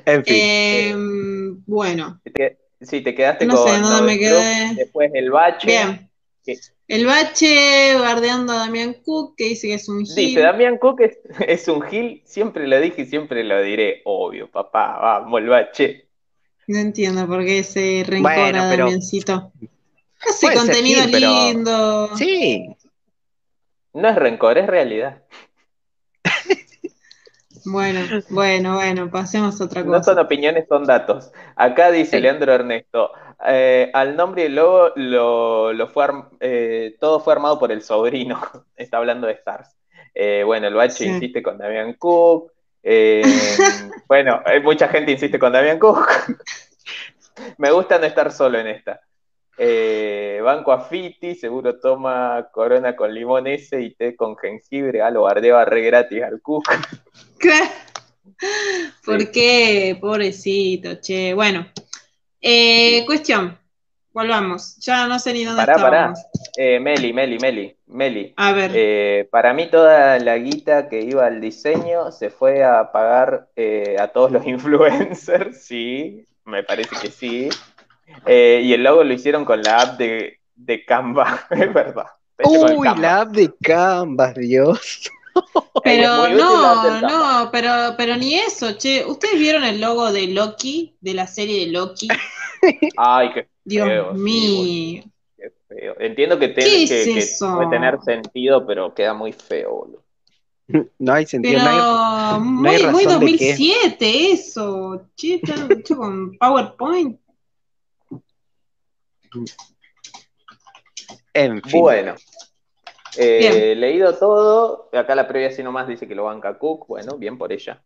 en fin. Em, bueno. Sí, te quedaste no con. Sé, ¿dónde me quedé? Después el bache. Bien. El bache bardeando a Damián Cook, que dice que es un gil. Dice, Damián Cook es, un gil, siempre lo dije y siempre lo diré. Obvio, papá, vamos, el bache. No entiendo por qué ese rencor a Damiancito. Hace contenido lindo. Sí. No es rencor, es realidad. <laughs> Bueno, bueno, bueno, pasemos a otra cosa. No son opiniones, son datos. Acá dice Leandro Ernesto, eh, al nombre y el logo lo, fue eh, todo fue armado por el sobrino. <laughs> Está hablando de Stars. Eh, bueno, el bache insiste con Damian Cook. <laughs> bueno, mucha gente insiste con Damian Cook. Me gusta no estar solo en esta. Banco Afiti, seguro toma corona con limón ese y té con jengibre. A lo bardeo re gratis al Cook. <laughs> ¿Por qué? Pobrecito, che. Bueno, eh, cuestión, volvamos. Ya no sé ni dónde pará, Pará. Eh, Meli, Meli, Meli, Meli. A ver. Eh, para mí toda la guita que iba al diseño se fue a pagar eh, a todos los <laughs> influencers, sí, me parece que sí. Y el logo lo hicieron con la app de, de Canva, <laughs> es verdad. Uy, la app de Canva, Dios. <laughs> Pero no, no, pero, pero ni eso, che. ¿Ustedes vieron el logo de Loki, de la serie de Loki? <laughs> Ay, qué Dios mío. qué feo. Entiendo que, puede tener sentido, pero queda muy feo, No hay sentido. Pero muy, muy 2007 eso. Che, está hecho con PowerPoint. En fin. Bueno. Eh, leído todo, acá la previa así nomás dice que lo banca Cook, bueno, bien por ella.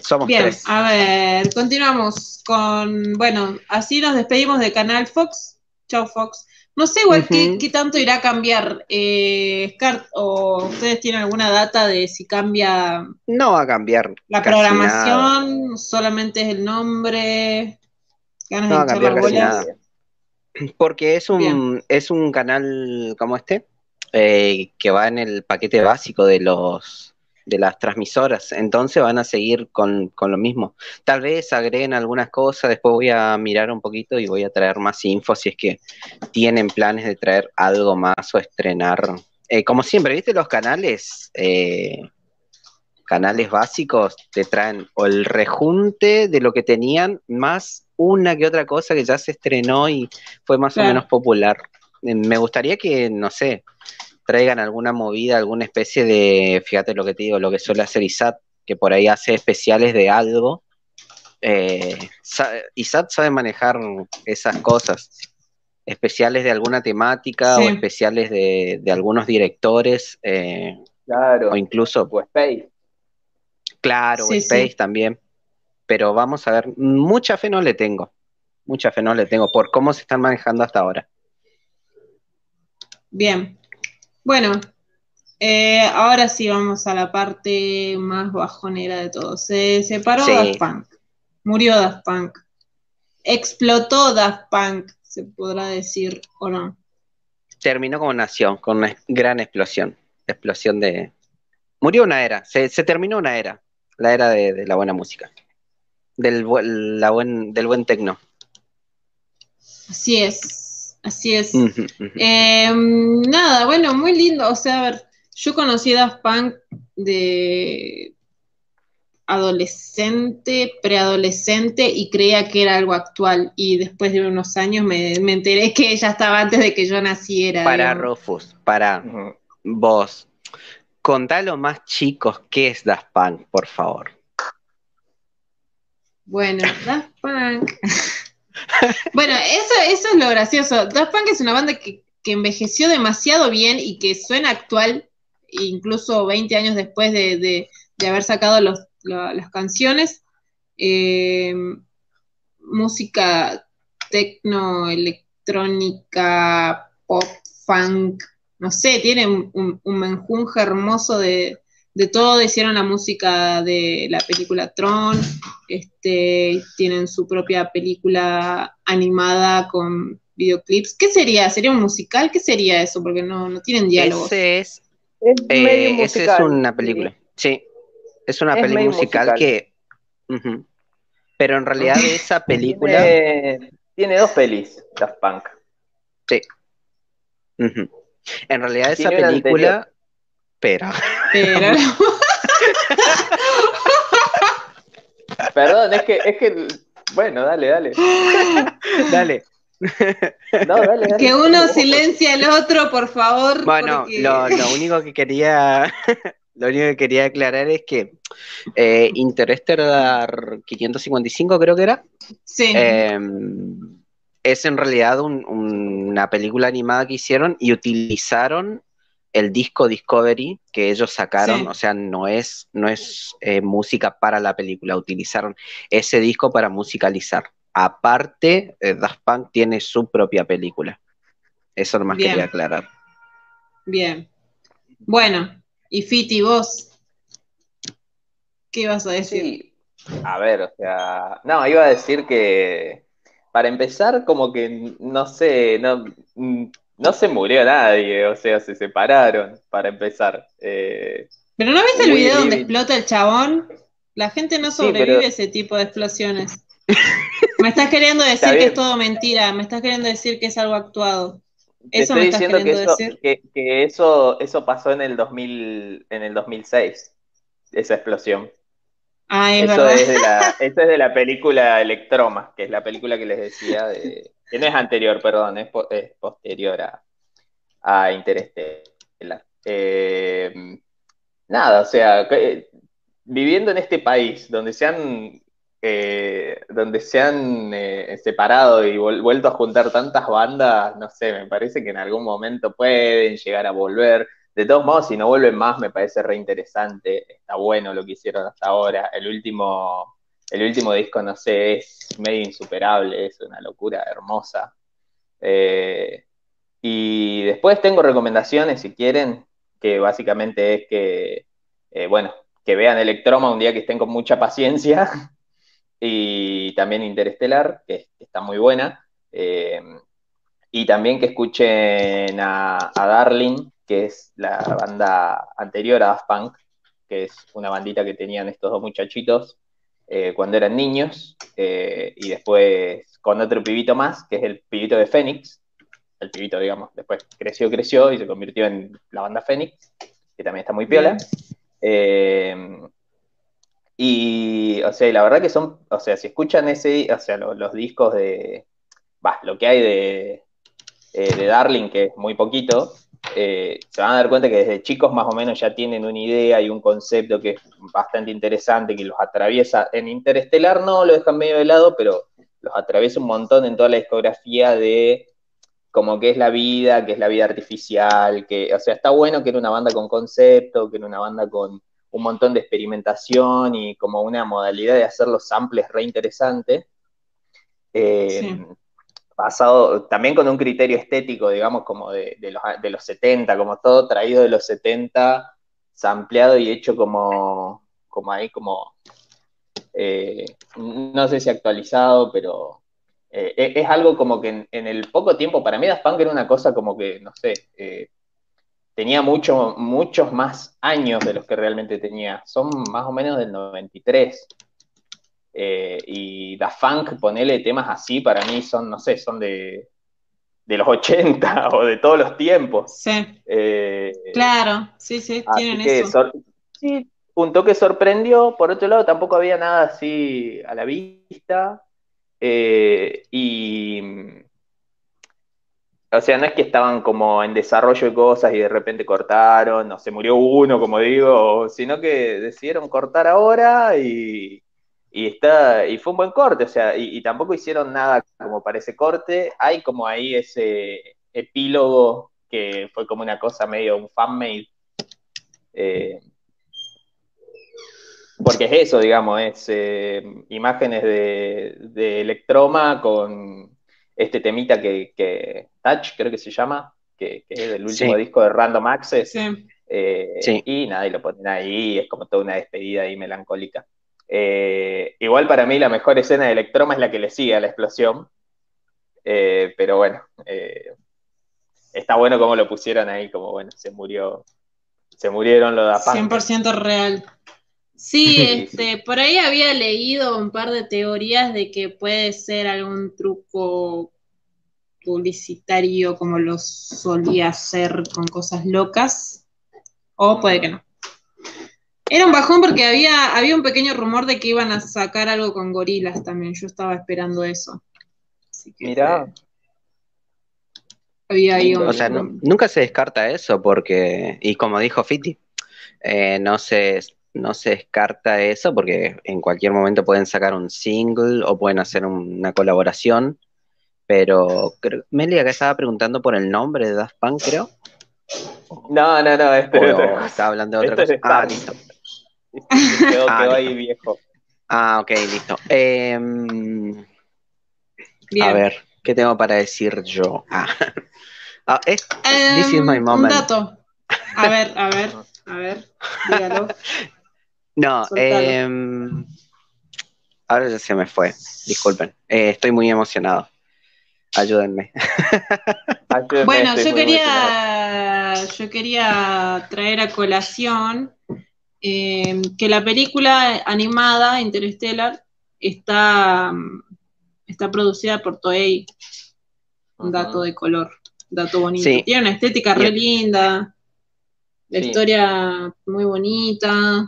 Somos bien, tres. a ver, continuamos con, bueno, así nos despedimos de Canal Fox. Chao Fox. No sé igual qué, tanto irá a cambiar eh, o ustedes tienen alguna data de si cambia. No va a cambiar. La programación, solamente es el nombre. No va a cambiar casi nada. <clears throat> Porque es un, es un canal como este, eh, que va en el paquete básico de los de las transmisoras, entonces van a seguir con, lo mismo. Tal vez agreguen algunas cosas, después voy a mirar un poquito y voy a traer más info si es que tienen planes de traer algo más o estrenar. Eh, como siempre, ¿viste los canales? Eh, canales básicos te traen o el rejunte de lo que tenían más una que otra cosa que ya se estrenó y fue más o menos popular. me gustaría que, no sé, traigan alguna movida, alguna especie de, fíjate lo que te digo, lo que suele hacer ISAT, que por ahí hace especiales de algo. Eh, ISAT sabe manejar esas cosas, especiales de alguna temática o especiales de, algunos directores. Eh, claro. O incluso. O Space. Claro, o Space también. Pero vamos a ver, mucha fe no le tengo. Mucha fe no le tengo por cómo se están manejando hasta ahora. Bien. Bueno, eh, ahora sí vamos a la parte más bajonera de todo. Se separó Daft Punk. Murió Daft Punk. Explotó Daft Punk, se podrá decir o no. Terminó como nación, con una gran explosión. Explosión de. Murió una era, se, terminó una era. La era de, la buena música. Del, la buen, del buen tecno. Así es. Así es. Em, nada, bueno, muy lindo. O sea, a ver, yo conocí a Daft Punk de adolescente, preadolescente y creía que era algo actual. Y después de unos años me, enteré que ya estaba antes de que yo naciera. Para Rufus, para vos. Contá a los más chicos qué es Daft Punk, por favor. Bueno, Daft Punk. bueno, eso, eso es lo gracioso. Daft Punk es una banda que, envejeció demasiado bien y que suena actual, incluso 20 años después de, haber sacado las canciones. Eh, música tecno, electrónica, pop, funk, no sé, tiene un, un menjunje hermoso de, de todo, hicieron la música de la película Tron, este, tienen su propia película animada con videoclips. ¿Qué sería? ¿Sería un musical? ¿Qué sería eso? Porque no, no tienen diálogos. Ese es, eh, ese es una película, sí. Es una película musical, que... Pero en realidad <laughs> esa película... Tiene, dos pelis, Daft Punk. Sí. En realidad esa película... Pero... <laughs> Perdón, es que, es que, bueno, dale, dale. dale. No, dale, Que uno silencia al otro, por favor. Bueno, lo, único que quería, <laughs> lo único que quería aclarar es que eh, Interstellar 555 creo que era. Sí. Em, es en realidad una película animada que hicieron y utilizaron el disco Discovery que ellos sacaron, o sea, no es, no es eh, música para la película, utilizaron ese disco para musicalizar. Aparte, eh, Daft Punk tiene su propia película. Eso nomás quería aclarar. Bien. Bueno, y Fiti, vos, ¿qué vas a decir? A ver, o sea, no, iba a decir que para empezar, como que, no sé, no, no se murió nadie, o sea, se separaron para empezar. Eh, pero ¿no viste el video donde explota el chabón? La gente no sobrevive a ese tipo de explosiones. <laughs> me estás queriendo decir que es todo mentira, me estás queriendo decir que es algo actuado. Eso me estás queriendo que eso, decir. Que, eso, eso pasó en el 2000, en el 2006, esa explosión. Ah, es eso, Es de la, <laughs> eso es de la película Electroma, que es la película que les decía de, no es anterior, perdón, es, posterior a, a Interstellar. Eh, nada, o sea, eh, viviendo en este país donde se han, eh, donde se han separado y vuelto a juntar tantas bandas, no sé, me parece que en algún momento pueden llegar a volver. De todos modos, si no vuelven más, me parece reinteresante. Está bueno lo que hicieron hasta ahora. El último el último disco, no sé, es medio insuperable, es una locura hermosa. Eh, y después tengo recomendaciones, si quieren, que básicamente es que, eh, bueno, que vean Electroma un día que estén con mucha paciencia. <laughs> y también Interestelar, que, está muy buena. Eh, y también que escuchen a, a, Darling, que es la banda anterior a Daft Punk, que es una bandita que tenían estos dos muchachitos, eh, cuando eran niños, eh, y después con otro pibito más, que es el pibito de Fénix, el pibito, digamos, después creció, creció y se convirtió en la banda Fénix, que también está muy piola. Eh, y, o sea, la verdad que son, o sea, si escuchan ese, o sea, los discos de, va, lo que hay de, de Darling, que es muy poquito, eh, se van a dar cuenta que desde chicos más o menos ya tienen una idea y un concepto que es bastante interesante, que los atraviesa. En Interestelar no, lo dejan medio de lado, pero los atraviesa un montón en toda la discografía de como que es la vida, que es la vida artificial, que, o sea, está bueno que era una banda con concepto, que era una banda con un montón de experimentación y como una modalidad de hacer los samples re interesante. Eh, basado también con un criterio estético, digamos, como de, los, de los 70, como todo traído de los 70, sampleado y hecho como, como ahí, como, eh, no sé si actualizado, pero eh, e, es algo como que en, el poco tiempo, para mí Daft Punk era una cosa como que, no sé, eh, tenía mucho, muchos más años de los que realmente tenía. Son más o menos del 93. Eh, y Daft Funk, ponerle temas así, para mí son, no sé, son de, los <laughs> 80 o de todos los tiempos. Sí. claro, sí, sí, tienen eso. sí, un toque sorprendió. Por otro lado, tampoco había nada así a la vista. Eh, y, o sea, no es que estaban como en desarrollo de cosas y de repente cortaron, o se murió uno, como digo, sino que decidieron cortar ahora y, está, y fue un buen corte, o sea, y, tampoco hicieron nada como parece corte, hay como ahí ese epílogo que fue como una cosa medio un fanmade. Eh, porque es eso, digamos, es eh, imágenes de, Electroma con este temita que, Touch, creo que se llama, que, es el último disco de Random Access. Eh, y nada, y lo ponen ahí, es como toda una despedida ahí melancólica. Eh, igual para mí la mejor escena de Electroma es la que le sigue a la explosión. pero bueno, está bueno como lo pusieron ahí, como bueno, se murió, se murieron los da 100% real. <laughs> Sí, este, por ahí había leído un par de teorías de que puede ser algún truco publicitario como lo solía hacer con cosas locas, o puede que no. Era un bajón porque había, había un pequeño rumor de que iban a sacar algo con gorilas también, yo estaba esperando eso. Mira. Había ahí o sea, nunca se descarta eso porque, y como dijo Fiti, eh, no se no se descarta eso porque en cualquier momento pueden sacar un single o pueden hacer una colaboración. Pero creo, Melia que estaba preguntando por el nombre de Daft Punk, creo. No, no, no, este Estaba hablando de otra cosa. ah, listo. <laughs> Quedó, ah, ahí viejo. Ah, ok, listo. Em, a ver, ¿qué tengo para decir yo? Ah, <laughs> ah this is my em, moment. Un dato. A ver, a ver, a ver, dígalo. <laughs> No, eh, ahora ya se me fue. Disculpen. Eh, estoy muy emocionado. Ayúdenme. bueno, yo quería, yo quería traer a colación em, que la película animada Interstellar está, está producida por Toei. Un dato de color, dato bonito. Tiene una estética re linda, la historia muy bonita.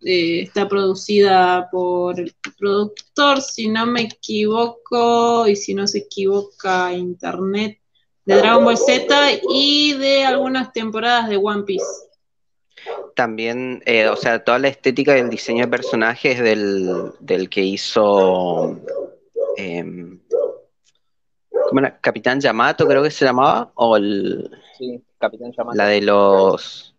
Eh, está producida por el productor, si no me equivoco, y si no se equivoca, Internet, de Dragon Ball Z y de algunas temporadas de One Piece. También, eh, o sea, toda la estética y el diseño de personajes del, del que hizo em, ¿cómo era? Capitán Yamato, creo que se llamaba, o el, sí, Capitán Yamato. la de los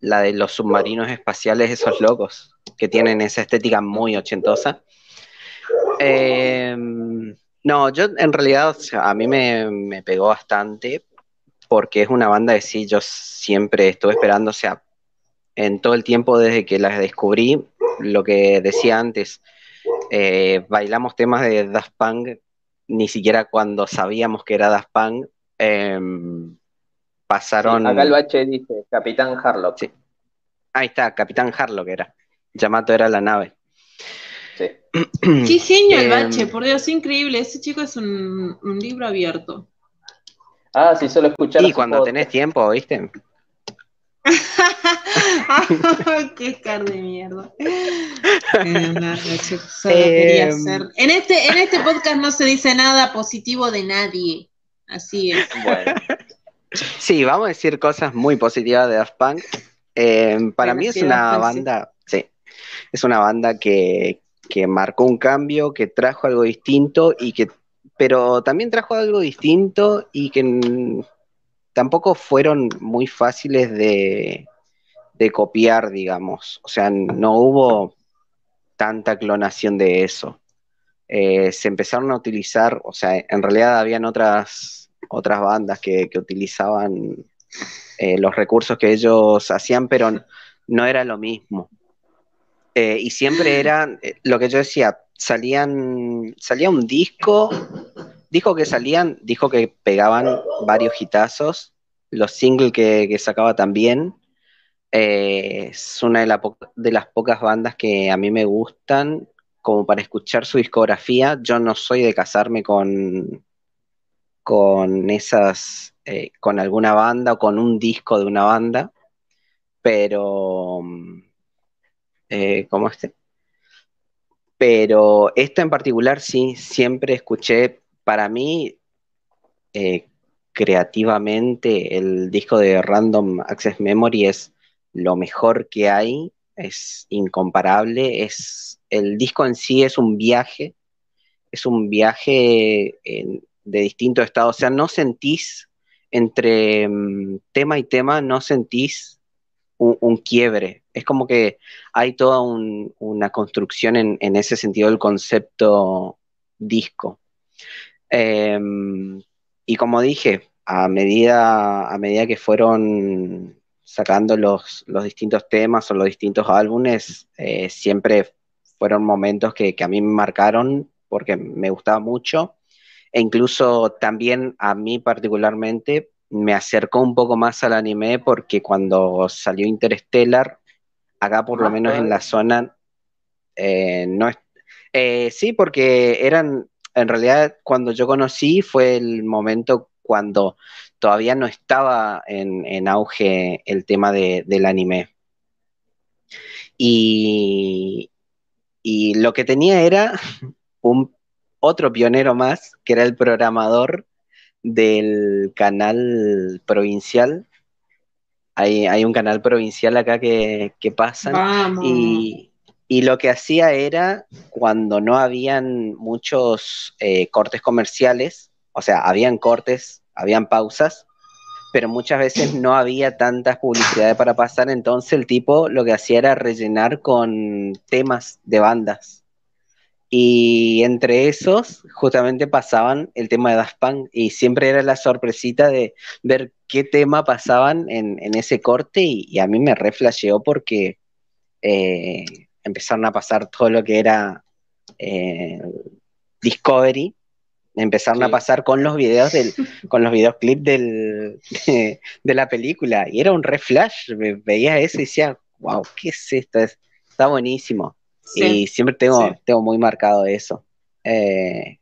la de los submarinos espaciales, esos locos, que tienen esa estética muy ochentosa. Em, no, yo en realidad a mí me, pegó bastante porque es una banda que sí, yo siempre estuve esperando, o sea, en todo el tiempo desde que las descubrí, lo que decía antes, eh, bailamos temas de Daft Punk, ni siquiera cuando sabíamos que era Daft Punk, em, pasaron. acá el bache dice Capitán Harlock. Sí. Ahí está, Capitán Harlock era. Yamato era la nave. Sí. <clears throat> Qué genio el em, bache, por Dios, increíble. Ese chico es un, libro abierto. Ah, sí, solo escuchar. Y cuando tenés tiempo, ¿viste? <laughs> qué car de mierda. Eh, em, en, este, en este podcast no se dice nada positivo de nadie. Así es. Bueno. Sí, vamos a decir cosas muy positivas de Daft Punk. Eh, para mí es una banda, sí, es una banda que, que marcó un cambio, que trajo algo distinto y que, pero también trajo algo distinto y que tampoco fueron muy fáciles de, de copiar, digamos. O sea, no hubo tanta clonación de eso. Eh, se empezaron a utilizar, o sea, en realidad habían otras, otras bandas que, utilizaban eh, los recursos que ellos hacían, pero no era lo mismo. Eh, y siempre <clears throat> era lo que yo decía, salían, salía un disco, dijo que salían, dijo que pegaban varios hitazos, los singles que, sacaba también, es una de, de, las pocas bandas que a mí me gustan como para escuchar su discografía. Yo no soy de casarme con, con esas, eh, con alguna banda o con un disco de una banda, pero, eh, ¿cómo este? Pero esta en particular sí, siempre escuché, para mí, eh, creativamente, el disco de Random Access Memory es lo mejor que hay, es incomparable, es el disco en sí es un viaje, es un viaje de distintos estados, o sea, no sentís entre mm, tema y tema, no sentís un, quiebre, es como que hay toda una construcción en, ese sentido del concepto disco. Em, y como dije, a medida, a medida que fueron sacando los, distintos temas o los distintos álbumes, eh, siempre fueron momentos que, a mí me marcaron porque me gustaba mucho e incluso también a mmí particularmente me acercó un poco más al anime porque cuando salió Interstellar, acá por lo menos en la zona, eh, no es, eh, sí, porque eran, en realidad cuando yo conocí fue el momento cuando todavía no estaba en, auge el tema del anime. Y, y lo que tenía era <laughs> un otro pionero más, que era el programador del canal provincial. Hay, un canal provincial acá que, que pasan. Y, lo que hacía era, cuando no habían muchos eh, cortes comerciales, o sea, habían cortes, habían pausas, pero muchas veces no había tantas publicidades para pasar, entonces el tipo lo que hacía era rellenar con temas de bandas. Y entre esos, justamente pasaban el tema de Daft Punk, y siempre era la sorpresita de ver qué tema pasaban en, ese corte, y, a mí me reflasheó porque eh, empezaron a pasar todo lo que era eh, Discovery, empezaron a pasar con los videos del, <laughs> con los videoclips del, de, la película. Y era un reflash, veía eso y decía, wow, ¿qué es esto? está buenísimo. Y siempre tengo, tengo muy marcado eso. Eh,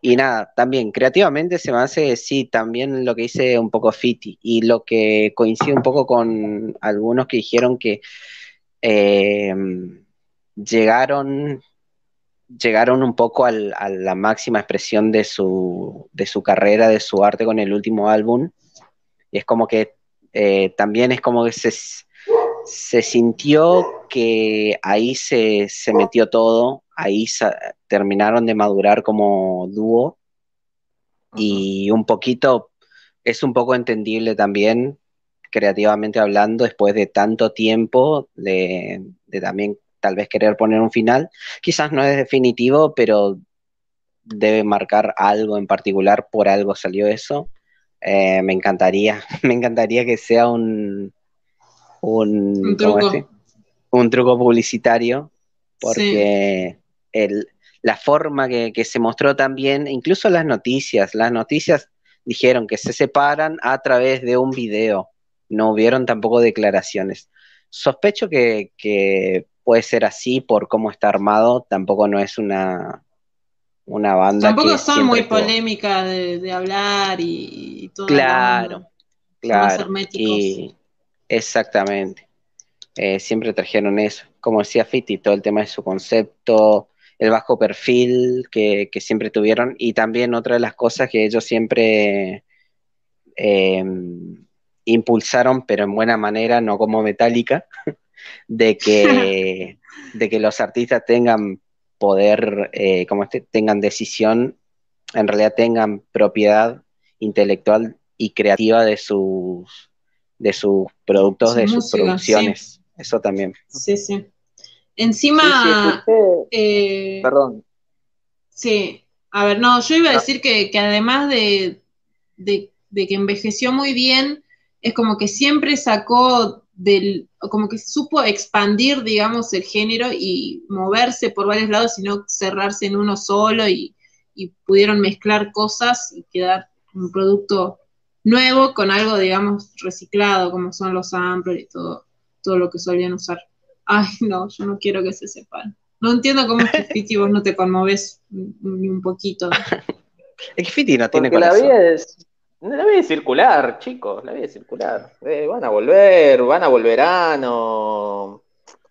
y nada, también creativamente se me hace, sí, también lo que hice un poco Fiti. Y lo que coincide un poco con algunos que dijeron que eh, llegaron llegaron un poco a la máxima expresión de su, de su carrera, de su arte con el último álbum. Y es como que eh, también es como que se, se sintió que ahí se, metió todo, ahí terminaron de madurar como dúo. Y un poquito, es un poco entendible también, creativamente hablando, después de tanto tiempo de, de también tal vez querer poner un final. Quizás no es definitivo, pero debe marcar algo en particular, por algo salió eso. Eh, me encantaría, <laughs> me encantaría que sea un, un, truco. publicitario, porque la forma que, que, se mostró también, incluso las noticias, las noticias dijeron que se separan a través de un video, no hubieron tampoco declaraciones. Sospecho que, que puede ser así por cómo está armado, tampoco no es una, una banda. Tampoco son muy polémicas de, hablar y, todo. Claro, claro. Y, exactamente. Eh, siempre trajeron eso. Como decía Fiti, todo el tema de su concepto, el bajo perfil que, que, siempre tuvieron y también otra de las cosas que ellos siempre em, impulsaron, pero en buena manera, no como Metallica, <laughs> de que, <laughs> de que los artistas tengan poder, eh, como este, tengan decisión, en realidad tengan propiedad intelectual y creativa de sus, de sus productos, de sus producciones. Eso también. Sí, sí. Encima. Eh, Perdón. Sí. A ver, no, yo iba a decir que, además de, de, que envejeció muy bien, es como que siempre sacó del, como que supo expandir, digamos, el género y moverse por varios lados y no cerrarse en uno solo y, y pudieron mezclar cosas y quedar un producto nuevo con algo, digamos, reciclado, como son los samplers y todo, todo lo que solían usar. Ay, no, yo no quiero que se sepan. No entiendo cómo es que <laughs> Fiti vos no te conmoves ni un poquito. Es que Fiti no tiene corazón. La vida es, la vida es circular, chicos, la vida es circular. Eh, van a volver, van a volver O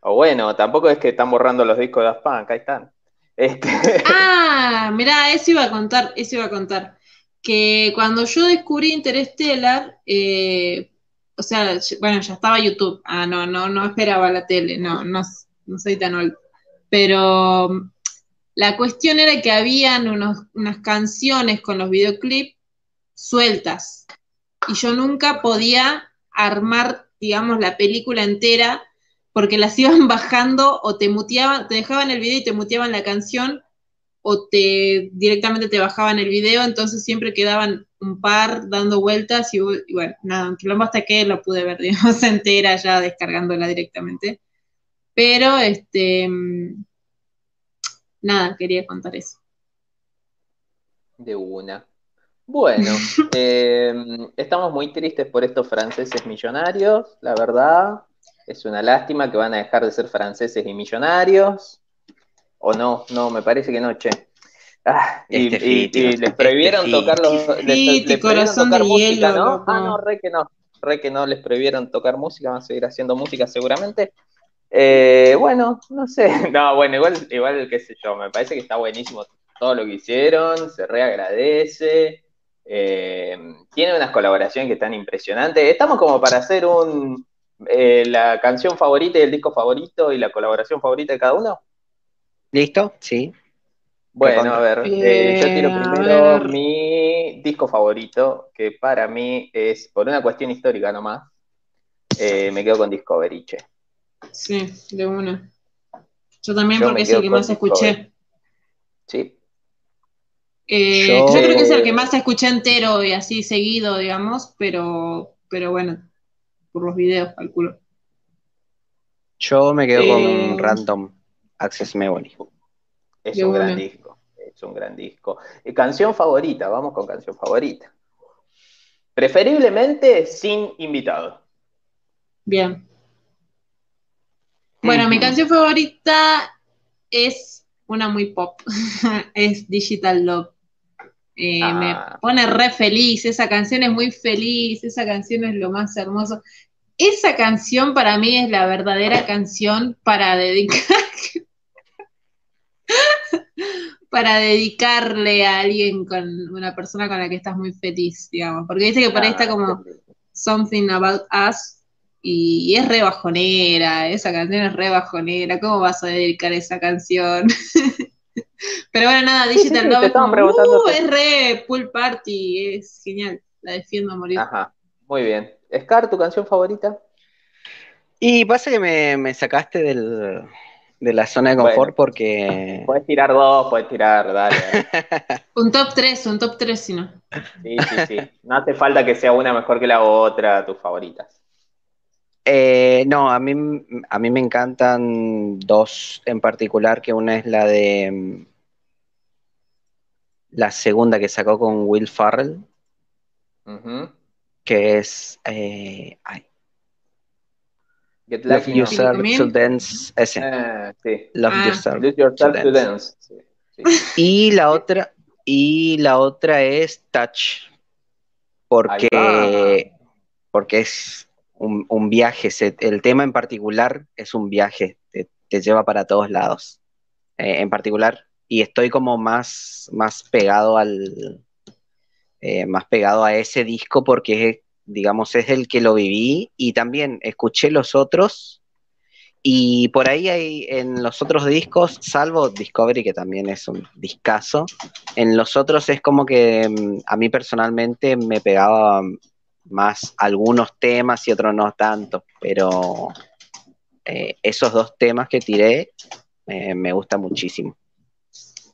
bueno, tampoco es que están borrando los discos de Daft Punk, ahí están. Este... Ah, mirá, eso iba a contar, eso iba a contar que cuando yo descubrí Interstellar, eh, o sea, bueno, ya estaba YouTube. Ah, no, no, no esperaba la tele, no, no, no soy tan old. Pero mm, la cuestión era que habían unas canciones con los videoclips sueltas. Y yo nunca podía armar, digamos, la película entera porque las <laughs> iban bajando o te muteaban, te dejaban el video y te muteaban la canción o te directamente te bajaban el video, entonces siempre quedaban un par dando vueltas y, bueno, nada, aunque lo hasta que lo pude ver, <laughs> digamos, entera ya descargándola directamente. Pero, este, mm, nada, quería contar eso. De una. Bueno, <laughs> em, estamos muy tristes por estos franceses millonarios, la verdad. Es una lástima que van a dejar de ser franceses y millonarios. O no, no, me parece que no, che. Ah, y, este les prohibieron tocar los. les, prohibieron tocar música, ¿no? Ah, no, re que no. Re que no les prohibieron tocar música, van a seguir haciendo música seguramente. Eh, bueno, no sé. <laughs> No, bueno, igual, igual, qué sé yo, me parece que está buenísimo todo lo que hicieron, se reagradece. Eh, tiene unas colaboraciones que están impresionantes. Estamos como para hacer un eh, la canción favorita y el disco favorito y la colaboración favorita de cada uno. ¿Listo? Sí. Bueno, a ver, eh, yo tiro primero mi disco favorito, que para mí es, por una cuestión histórica nomás, eh, me quedo con Discovery, che. Sí, de una. Yo también porque es el que más escuché. Sí. Eh, yo... creo que es el que más escuché entero y así seguido, digamos, pero, pero bueno, por los videos, calculo. Yo me quedo con Random. Access Memory. Es un gran disco, es un gran disco. canción favorita, vamos con canción favorita. Preferiblemente sin invitado. Bien. Bueno, mi canción favorita es una muy pop, <laughs> es Digital Love. Eh, me ah. pone re feliz, esa canción es muy feliz, esa canción es lo más hermoso. Esa canción para mí es la verdadera canción para dedicar para dedicarle a alguien con una persona con la que estás muy feliz, digamos. Porque dice que por ahí está como Something About Us y es re bajonera, esa canción es re bajonera, ¿cómo vas a dedicar esa canción? <laughs> Pero bueno, nada, Digital Love uh, es re pool party, es genial, la defiendo a morir. Ajá, muy bien. Scar, ¿tu canción favorita? Y pasa que me sacaste del, de la zona de confort porque. Puedes tirar dos, puedes tirar, dale. <laughs> un top 3, un top 3 si no. Sí, sí, sí. No hace falta que sea una mejor que la otra, tus favoritas. Eh, no, a mí, a mí me encantan dos en particular, que una es la de mm, la segunda que sacó con Will Farrell, que es eh, Get Love Yourself to Dance. Ese. Ah, sí. Love ah. Yourself, to Dance. Y la otra, y la otra es Touch. Porque, porque es un, un, viaje. el tema en particular es un viaje. Te, lleva para todos lados. Eh, en particular. Y estoy como más, más pegado al. eh, más pegado a ese disco porque, digamos, es el que lo viví y también escuché los otros y por ahí hay en los otros discos, salvo Discovery, que también es un discazo, en los otros es como que mm, a mí personalmente me pegaba más algunos temas y otros no tanto, pero eh, esos dos temas que tiré eh, me gusta muchísimo.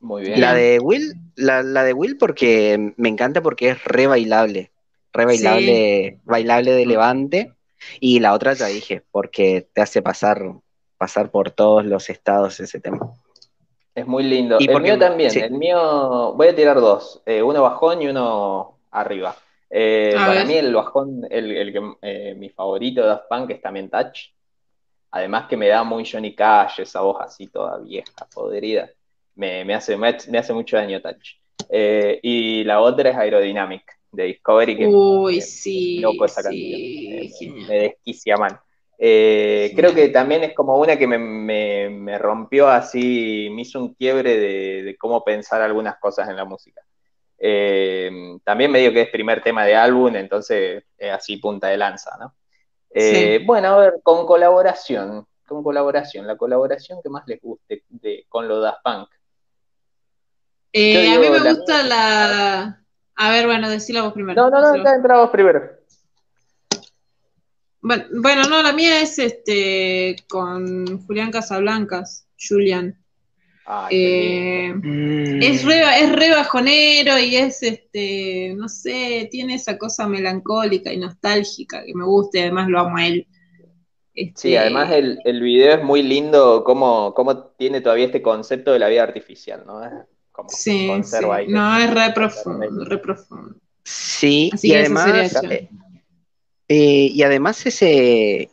Muy bien. La de Will, la, de Will porque me encanta porque es re bailable, re bailable, bailable de levante. Y la otra ya dije, porque te hace pasar, pasar por todos los estados ese tema. Es muy lindo. Y el mío también, el mío, voy a tirar dos, eh, uno bajón y uno arriba. Eh, para mí el bajón, el, el eh, mi favorito de Daft Punk es también Touch. Además que me da muy Johnny Cash, esa voz así toda vieja, podrida. Me, me hace, me, hace mucho daño Touch. y la otra es Aerodynamic de Discovery, que Uy, sí, loco esa canción. me desquicia mal. Eh, creo que también es como una que me, rompió así, me hizo un quiebre de, cómo pensar algunas cosas en la música. Eh, también me digo que es primer tema de álbum, entonces es así punta de lanza, ¿no? Eh, bueno, a ver, con colaboración, con colaboración, la colaboración que más les guste de, con lo Daft Punk. a mí me gusta la... A ver, bueno, decíla vos primero. No, no, no, está entra vos primero. Bueno, bueno, no, la mía es este con Julián Casablancas, Julian. Eh, es, re, es re bajonero y es este, no sé, tiene esa cosa melancólica y nostálgica que me gusta y además lo amo a él. Sí, este, además el, el, video es muy lindo, cómo, cómo tiene todavía este concepto de la vida artificial, ¿no? Sí, no, es re profundo, re profundo. Sí, y además, eh, eh, y además ese,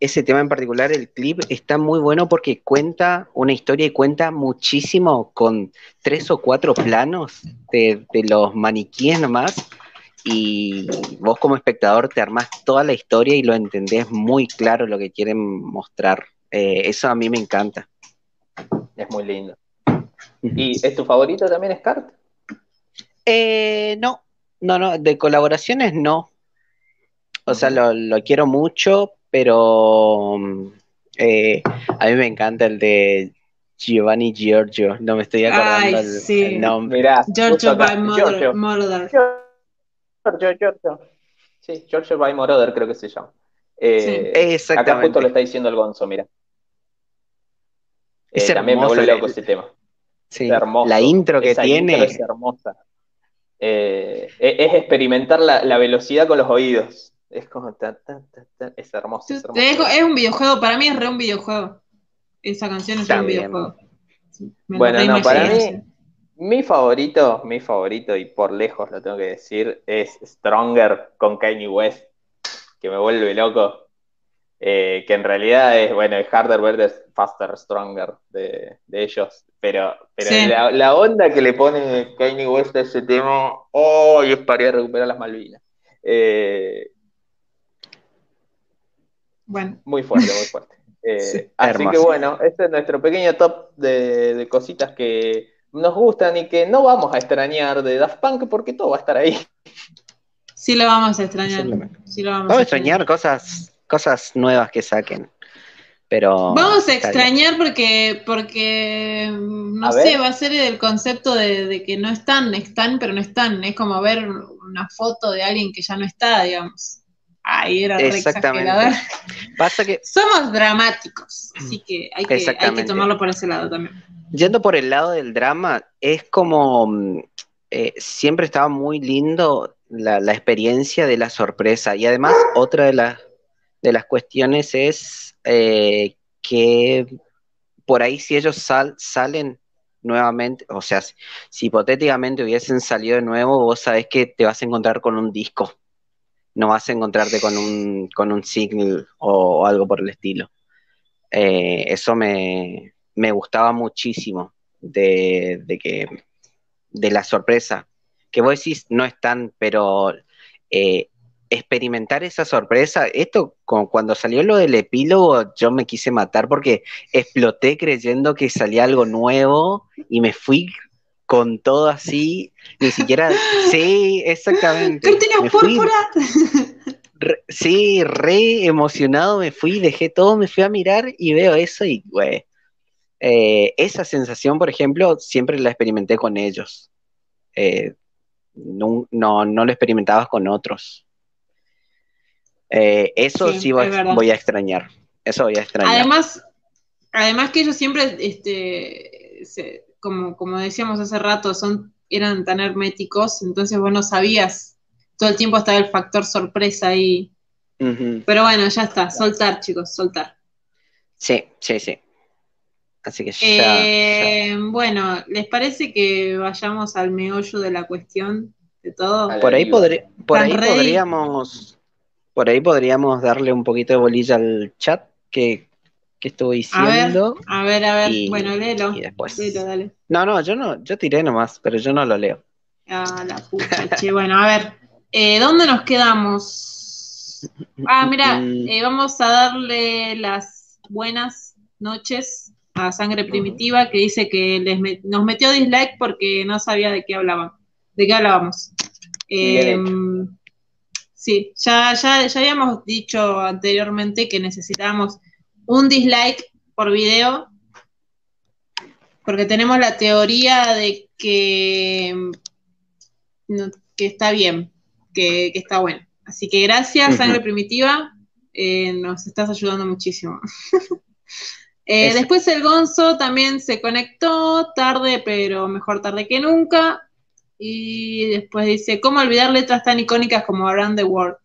ese tema en particular, el clip, está muy bueno porque cuenta una historia y cuenta muchísimo con tres o cuatro planos de, los maniquíes nomás. Y vos como espectador te armás toda la historia y lo entendés muy claro lo que quieren mostrar. Eh, eso a mí me encanta. Es muy lindo. ¿Y es tu favorito también, Scart? Eh, no, no, no, de colaboraciones no. O sea, lo, quiero mucho, pero eh, a mí me encanta el de Giovanni Giorgio. No me estoy acordando el, nombre. Giorgio by Moroder. Giorgio, Giorgio. Sí, Giorgio by Moroder creo que se llama. Eh, Exactamente. Acá justo lo está diciendo el Gonzo, mira. Eh, también me vuelve loco ese tema. Sí, La intro que tiene. es hermosa. Eh, e-, es experimentar la, velocidad con los oídos. Es como. es hermoso. Es, es, un videojuego, para mí es re un videojuego. Esa canción es un videojuego. bueno, no, para mí. Mi favorito, mi favorito, y por lejos lo tengo que decir, es Stronger con Kanye West, que me vuelve loco. Eh, que en realidad es, bueno, el Harder, Versus Faster, Stronger de, ellos, pero, pero la, onda que le pone Kanye West a ese tema, oh, es para ir a recuperar las Malvinas. Eh, bueno. Muy fuerte, muy fuerte. <laughs> Eh, así que bueno, este es nuestro pequeño top de, cositas que nos gustan y que no vamos a extrañar de Daft Punk porque todo va a estar ahí. Sí lo vamos a extrañar. Sí lo vamos, a extrañar cosas cosas nuevas que saquen. Pero Vamos a extrañar porque, porque no sé, va a ser el concepto de, que no están, están, pero no están. Es como ver una foto de alguien que ya no está, digamos. Ahí era Exactamente. <laughs> Pasa que somos dramáticos, así que hay, que hay que tomarlo por ese lado también. Yendo por el lado del drama, es como mm, eh, siempre estaba muy lindo la, la experiencia de la sorpresa. Y además, otra de las de las cuestiones es eh, que por ahí si ellos salen nuevamente, o sea, si, hipotéticamente hubiesen salido de nuevo, vos sabés que te vas a encontrar con un disco, no vas a encontrarte con un, con un single o, algo por el estilo. Eh, eso me, gustaba muchísimo de, de, que de la sorpresa, que vos decís no están, pero eh, experimentar esa sorpresa. Esto, cuando salió lo del epílogo, yo me quise matar porque exploté creyendo que salía algo nuevo y me fui con todo así, ni siquiera, <laughs> sí, exactamente. ¡Cortina púrpura! sí, re emocionado me fui, dejé todo, me fui a mirar y veo eso y, güey, eh, esa sensación, por ejemplo, siempre la experimenté con ellos. Eh, no, no, lo experimentabas con otros. Eh, eso sí, voy, a extrañar. Eso voy a extrañar. Además, además que ellos siempre, este, como, como decíamos hace rato, son, eran tan herméticos, entonces vos no sabías. Todo el tiempo estaba el factor sorpresa ahí. Pero bueno, ya está, soltar, chicos, soltar. Sí, sí, sí. Así que eh, Bueno, ¿les parece que vayamos al meollo de la cuestión de todo? Por ahí, por ahí podríamos por ahí podríamos darle un poquito de bolilla al chat que, que estuvo diciendo. A ver, a ver, bueno, léelo. Y después. No, no, yo no, yo tiré nomás, pero yo no lo leo. Ah, la puta, <laughs> che. Bueno, a ver, eh, ¿dónde nos quedamos? Ah, mira, <laughs> eh, vamos a darle las buenas noches a Sangre Primitiva, que dice que les nos metió dislike porque no sabía de qué hablaban, de qué hablábamos. Sí, ya, ya, ya habíamos dicho anteriormente que necesitábamos un dislike por video, porque tenemos la teoría de que, que está bien, que, está bueno. Así que gracias, Sangre Primitiva, eh, nos estás ayudando muchísimo. <laughs> Eh, después el Gonzo también se conectó tarde, pero mejor tarde que nunca. Y después dice, ¿cómo olvidar letras tan icónicas como Around the World?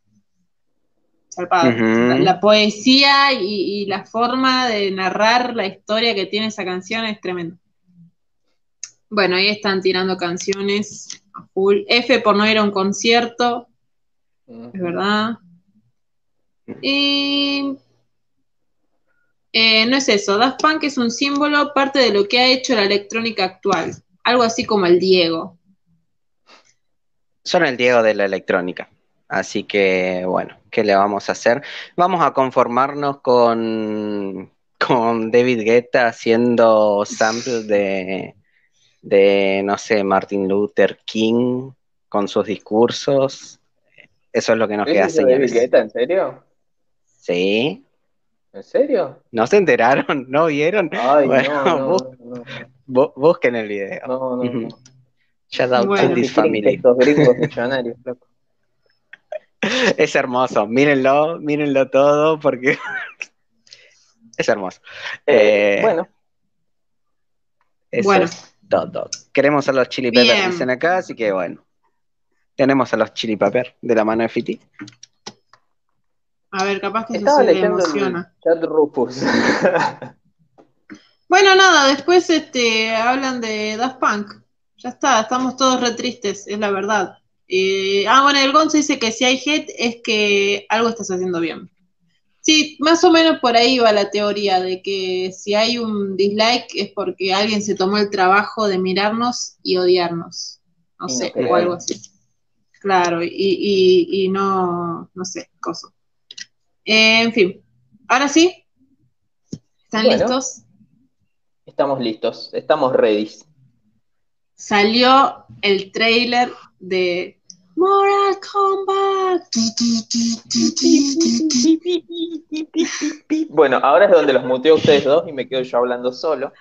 la, poesía y, la forma de narrar la historia que tiene esa canción es tremendo. Bueno, ahí están tirando canciones a full. F por no ir a un concierto, es verdad. Y eh, no es eso, Daft Punk es un símbolo, parte de lo que ha hecho la electrónica actual, algo así como el Diego. Son el Diego de la electrónica, así que bueno, ¿qué le vamos a hacer? Vamos a conformarnos con, con David Guetta haciendo samples de, de, no sé, Martin Luther King con sus discursos. Eso es lo que nos queda, señores. David Guetta, en serio? Sí. ¿En serio? ¿No se enteraron? <laughs> ¿No vieron? Ay, no, no, busquen el video. No, no, no. Shout out to this family. Estos gringos millonarios, loco. <laughs> Es hermoso, mírenlo, mírenlo todo porque <laughs> es hermoso. Eh, eh, bueno. Eso bueno. es todo. Queremos a los chili peppers, dicen acá, así que bueno. Tenemos a los chili peppers de la mano de Fiti. A ver, capaz que Estaba se emociona. chat Rufus. bueno, nada, después este, hablan de Daft Punk. Ya está, estamos todos re tristes, es la verdad. Eh, ah, bueno, el Gonzo dice que si hay hate es que algo estás haciendo bien. Sí, más o menos por ahí va la teoría de que si hay un dislike es porque alguien se tomó el trabajo de mirarnos y odiarnos. No sé, o algo así. Claro, y, y, y no, no sé, cosa. Eh, en fin, ahora sí. ¿Están listos? Estamos listos, estamos ready. Salió el trailer de Mortal Kombat. Bueno, ahora es donde los muteo a ustedes dos y me quedo yo hablando solo.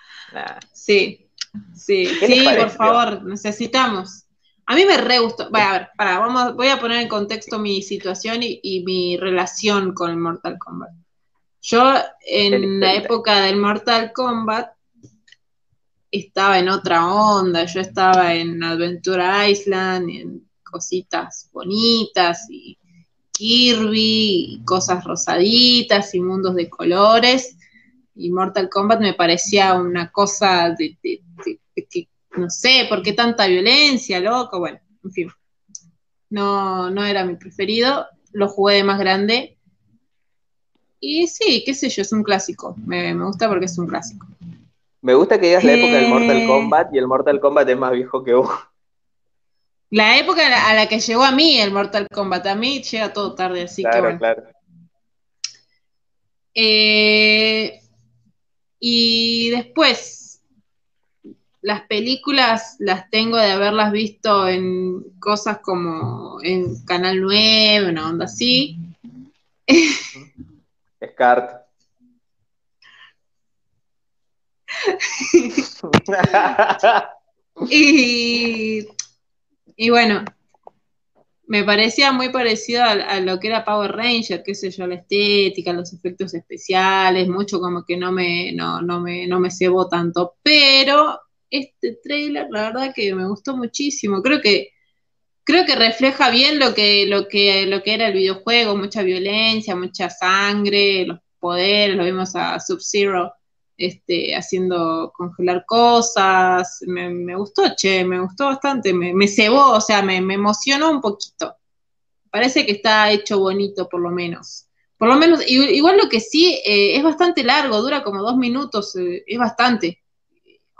Sí, sí, sí, por favor, necesitamos. A mí me re gustó. a ver, para, vamos, voy a poner en contexto mi situación y, mi relación con el Mortal Kombat. Yo en la época del Mortal Kombat estaba en otra onda, yo estaba en Adventure Island, en cositas bonitas y Kirby, y cosas rosaditas y mundos de colores. Y Mortal Kombat me parecía una cosa de, no sé, ¿por qué tanta violencia, loco? Bueno, en fin. No, no era mi preferido. Lo jugué de más grande. Y sí, qué sé yo, es un clásico. Me, gusta porque es un clásico. Me gusta que digas la época del Mortal Kombat y el Mortal Kombat es más viejo que vos. La época a la, que llegó a mí el Mortal Kombat, a mí llega todo tarde, así que bueno. Claro. Eh, y después, las películas las tengo de haberlas visto en cosas como en Canal 9, una onda así. Scart. Y, y bueno, me parecía muy parecido a, lo que era Power Ranger, qué sé yo, la estética, los efectos especiales, mucho como que no me, no, no me, no me cebó tanto. Pero este trailer, la verdad que me gustó muchísimo. Creo que, creo que refleja bien lo que, lo que, lo que era el videojuego, mucha violencia, mucha sangre, los poderes, lo vimos a Sub-Zero este, haciendo congelar cosas, me, gustó, che, me gustó bastante, me, me cebó, o sea, me, emocionó un poquito. Parece que está hecho bonito, por lo menos. Por lo menos, igual lo que sí, eh, es bastante largo, dura como dos minutos, eh, es bastante.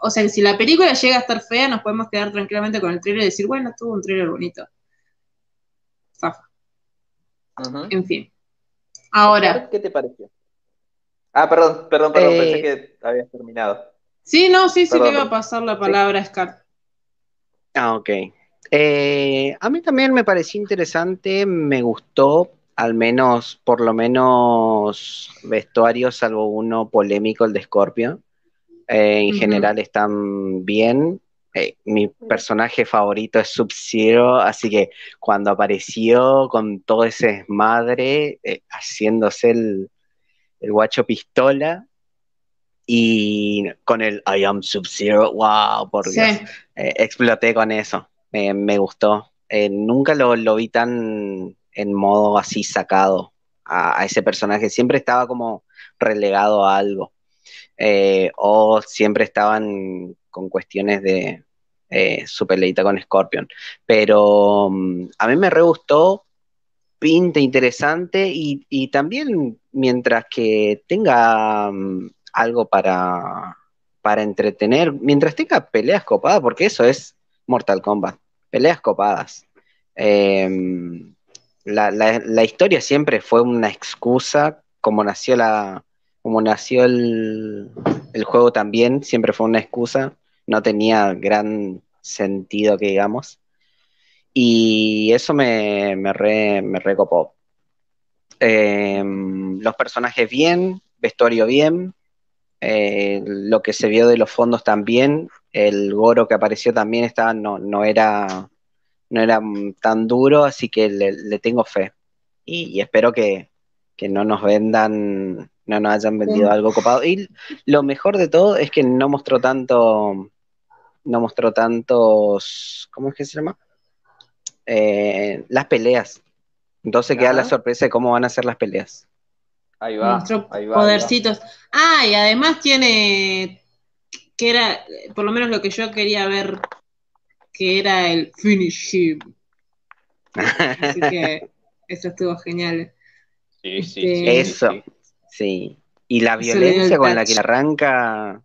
O sea, si la película llega a estar fea, nos podemos quedar tranquilamente con el trailer y decir, bueno, tuvo un trailer bonito. Zafa. En fin. Ahora. ¿Qué te pareció? Ah, perdón, perdón, perdón, pensé eh, que habías terminado. Sí, no, sí, sí le iba a pasar la palabra a Scar. Ah, ok. Eh, a mí también me pareció interesante, me gustó, al menos, por lo menos, vestuarios, salvo uno polémico, el de Scorpio. Eh, en general están bien. mi personaje favorito es Sub-Zero, así que cuando apareció con todo ese desmadre, haciéndose el, el guacho pistola y con el I am Sub-Zero, wow, por Dios, eh, exploté con eso, me gustó. Eh, nunca lo, vi tan en modo así sacado a, ese personaje, siempre estaba como relegado a algo, eh, o siempre estaban con cuestiones de su peleita con Scorpion, pero mm, a mí me re gustó pinta interesante y, también mientras que tenga mm, algo para, para entretener, mientras tenga peleas copadas, porque eso es Mortal Kombat, peleas copadas. Em, la, historia siempre fue una excusa, como nació la, como nació el, el juego también, siempre fue una excusa, no tenía gran sentido que digamos. Y eso me, me, re, me recopó. Em, los personajes bien, vestuario bien, eh, lo que se vio de los fondos también, el Goro que apareció también estaba, no, no, era, no era tan duro, así que le, tengo fe. Y, espero que, que, no nos vendan, no nos hayan vendido algo copado. Y lo mejor de todo es que no mostró tanto, no mostró tantos, ¿cómo es que se llama? Eh, las peleas. Entonces queda la sorpresa de cómo van a ser las peleas. Ahí va. podercitos. Ah, y además tiene, que era, por lo menos lo que yo quería ver, que era el finish him. Así que <laughs> eso estuvo genial. Sí, sí, este, Eso, sí. Y la violencia con la que le arranca,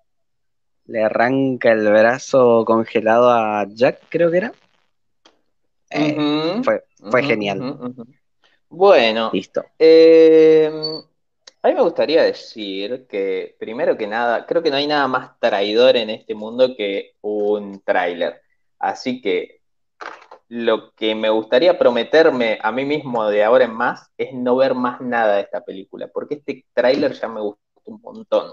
le arranca el brazo congelado a Jack, creo que era. Eh, fue, genial. bueno, listo. Eh, a mí me gustaría decir que, primero que nada, creo que no hay nada más traidor en este mundo que un tráiler. Así que lo que me gustaría prometerme a mí mismo de ahora en más es no ver más nada de esta película, porque este tráiler ya me gustó un montón.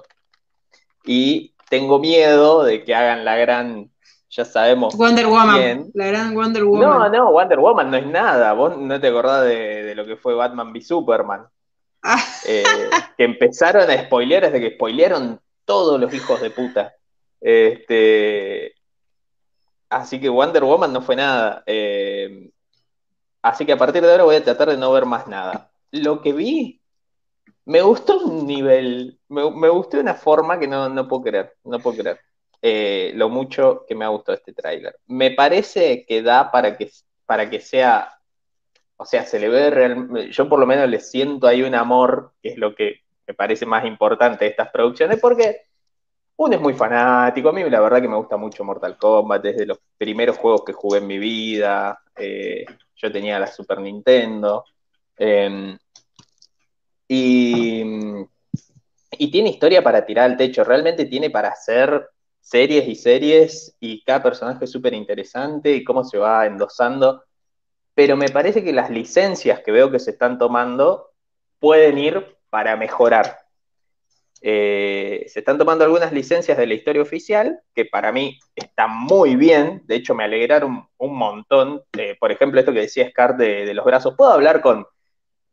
Y tengo miedo de que hagan la gran ya sabemos. Wonder Woman, la gran Wonder Woman. No, no, Wonder Woman no es nada. Vos no te acordás de, lo que fue Batman v Superman. Eh, que empezaron a spoilear desde que spoilearon todos los hijos de puta. Este, así que Wonder Woman no fue nada. Eh, así que a partir de ahora voy a tratar de no ver más nada. Lo que vi, me gustó un nivel, me, me gustó de una forma que no, no puedo creer, no puedo creer. Eh, lo mucho que me ha gustado este tráiler. Me parece que da para que, para que sea, o sea, se le ve realmente, yo por lo menos le siento ahí un amor, que es lo que me parece más importante de estas producciones, porque uno es muy fanático, a mí la verdad que me gusta mucho Mortal Kombat, desde los primeros juegos que jugué en mi vida, eh, yo tenía la Super Nintendo, em, y, y tiene historia para tirar al techo, realmente tiene para hacer series y series y cada personaje es súper interesante y cómo se va endosando, pero me parece que las licencias que veo que se están tomando pueden ir para mejorar. Eh, se están tomando algunas licencias de la historia oficial que para mí están muy bien, de hecho me alegraron un montón. por ejemplo, esto que decía Scar de, de, los brazos. ¿Puedo hablar con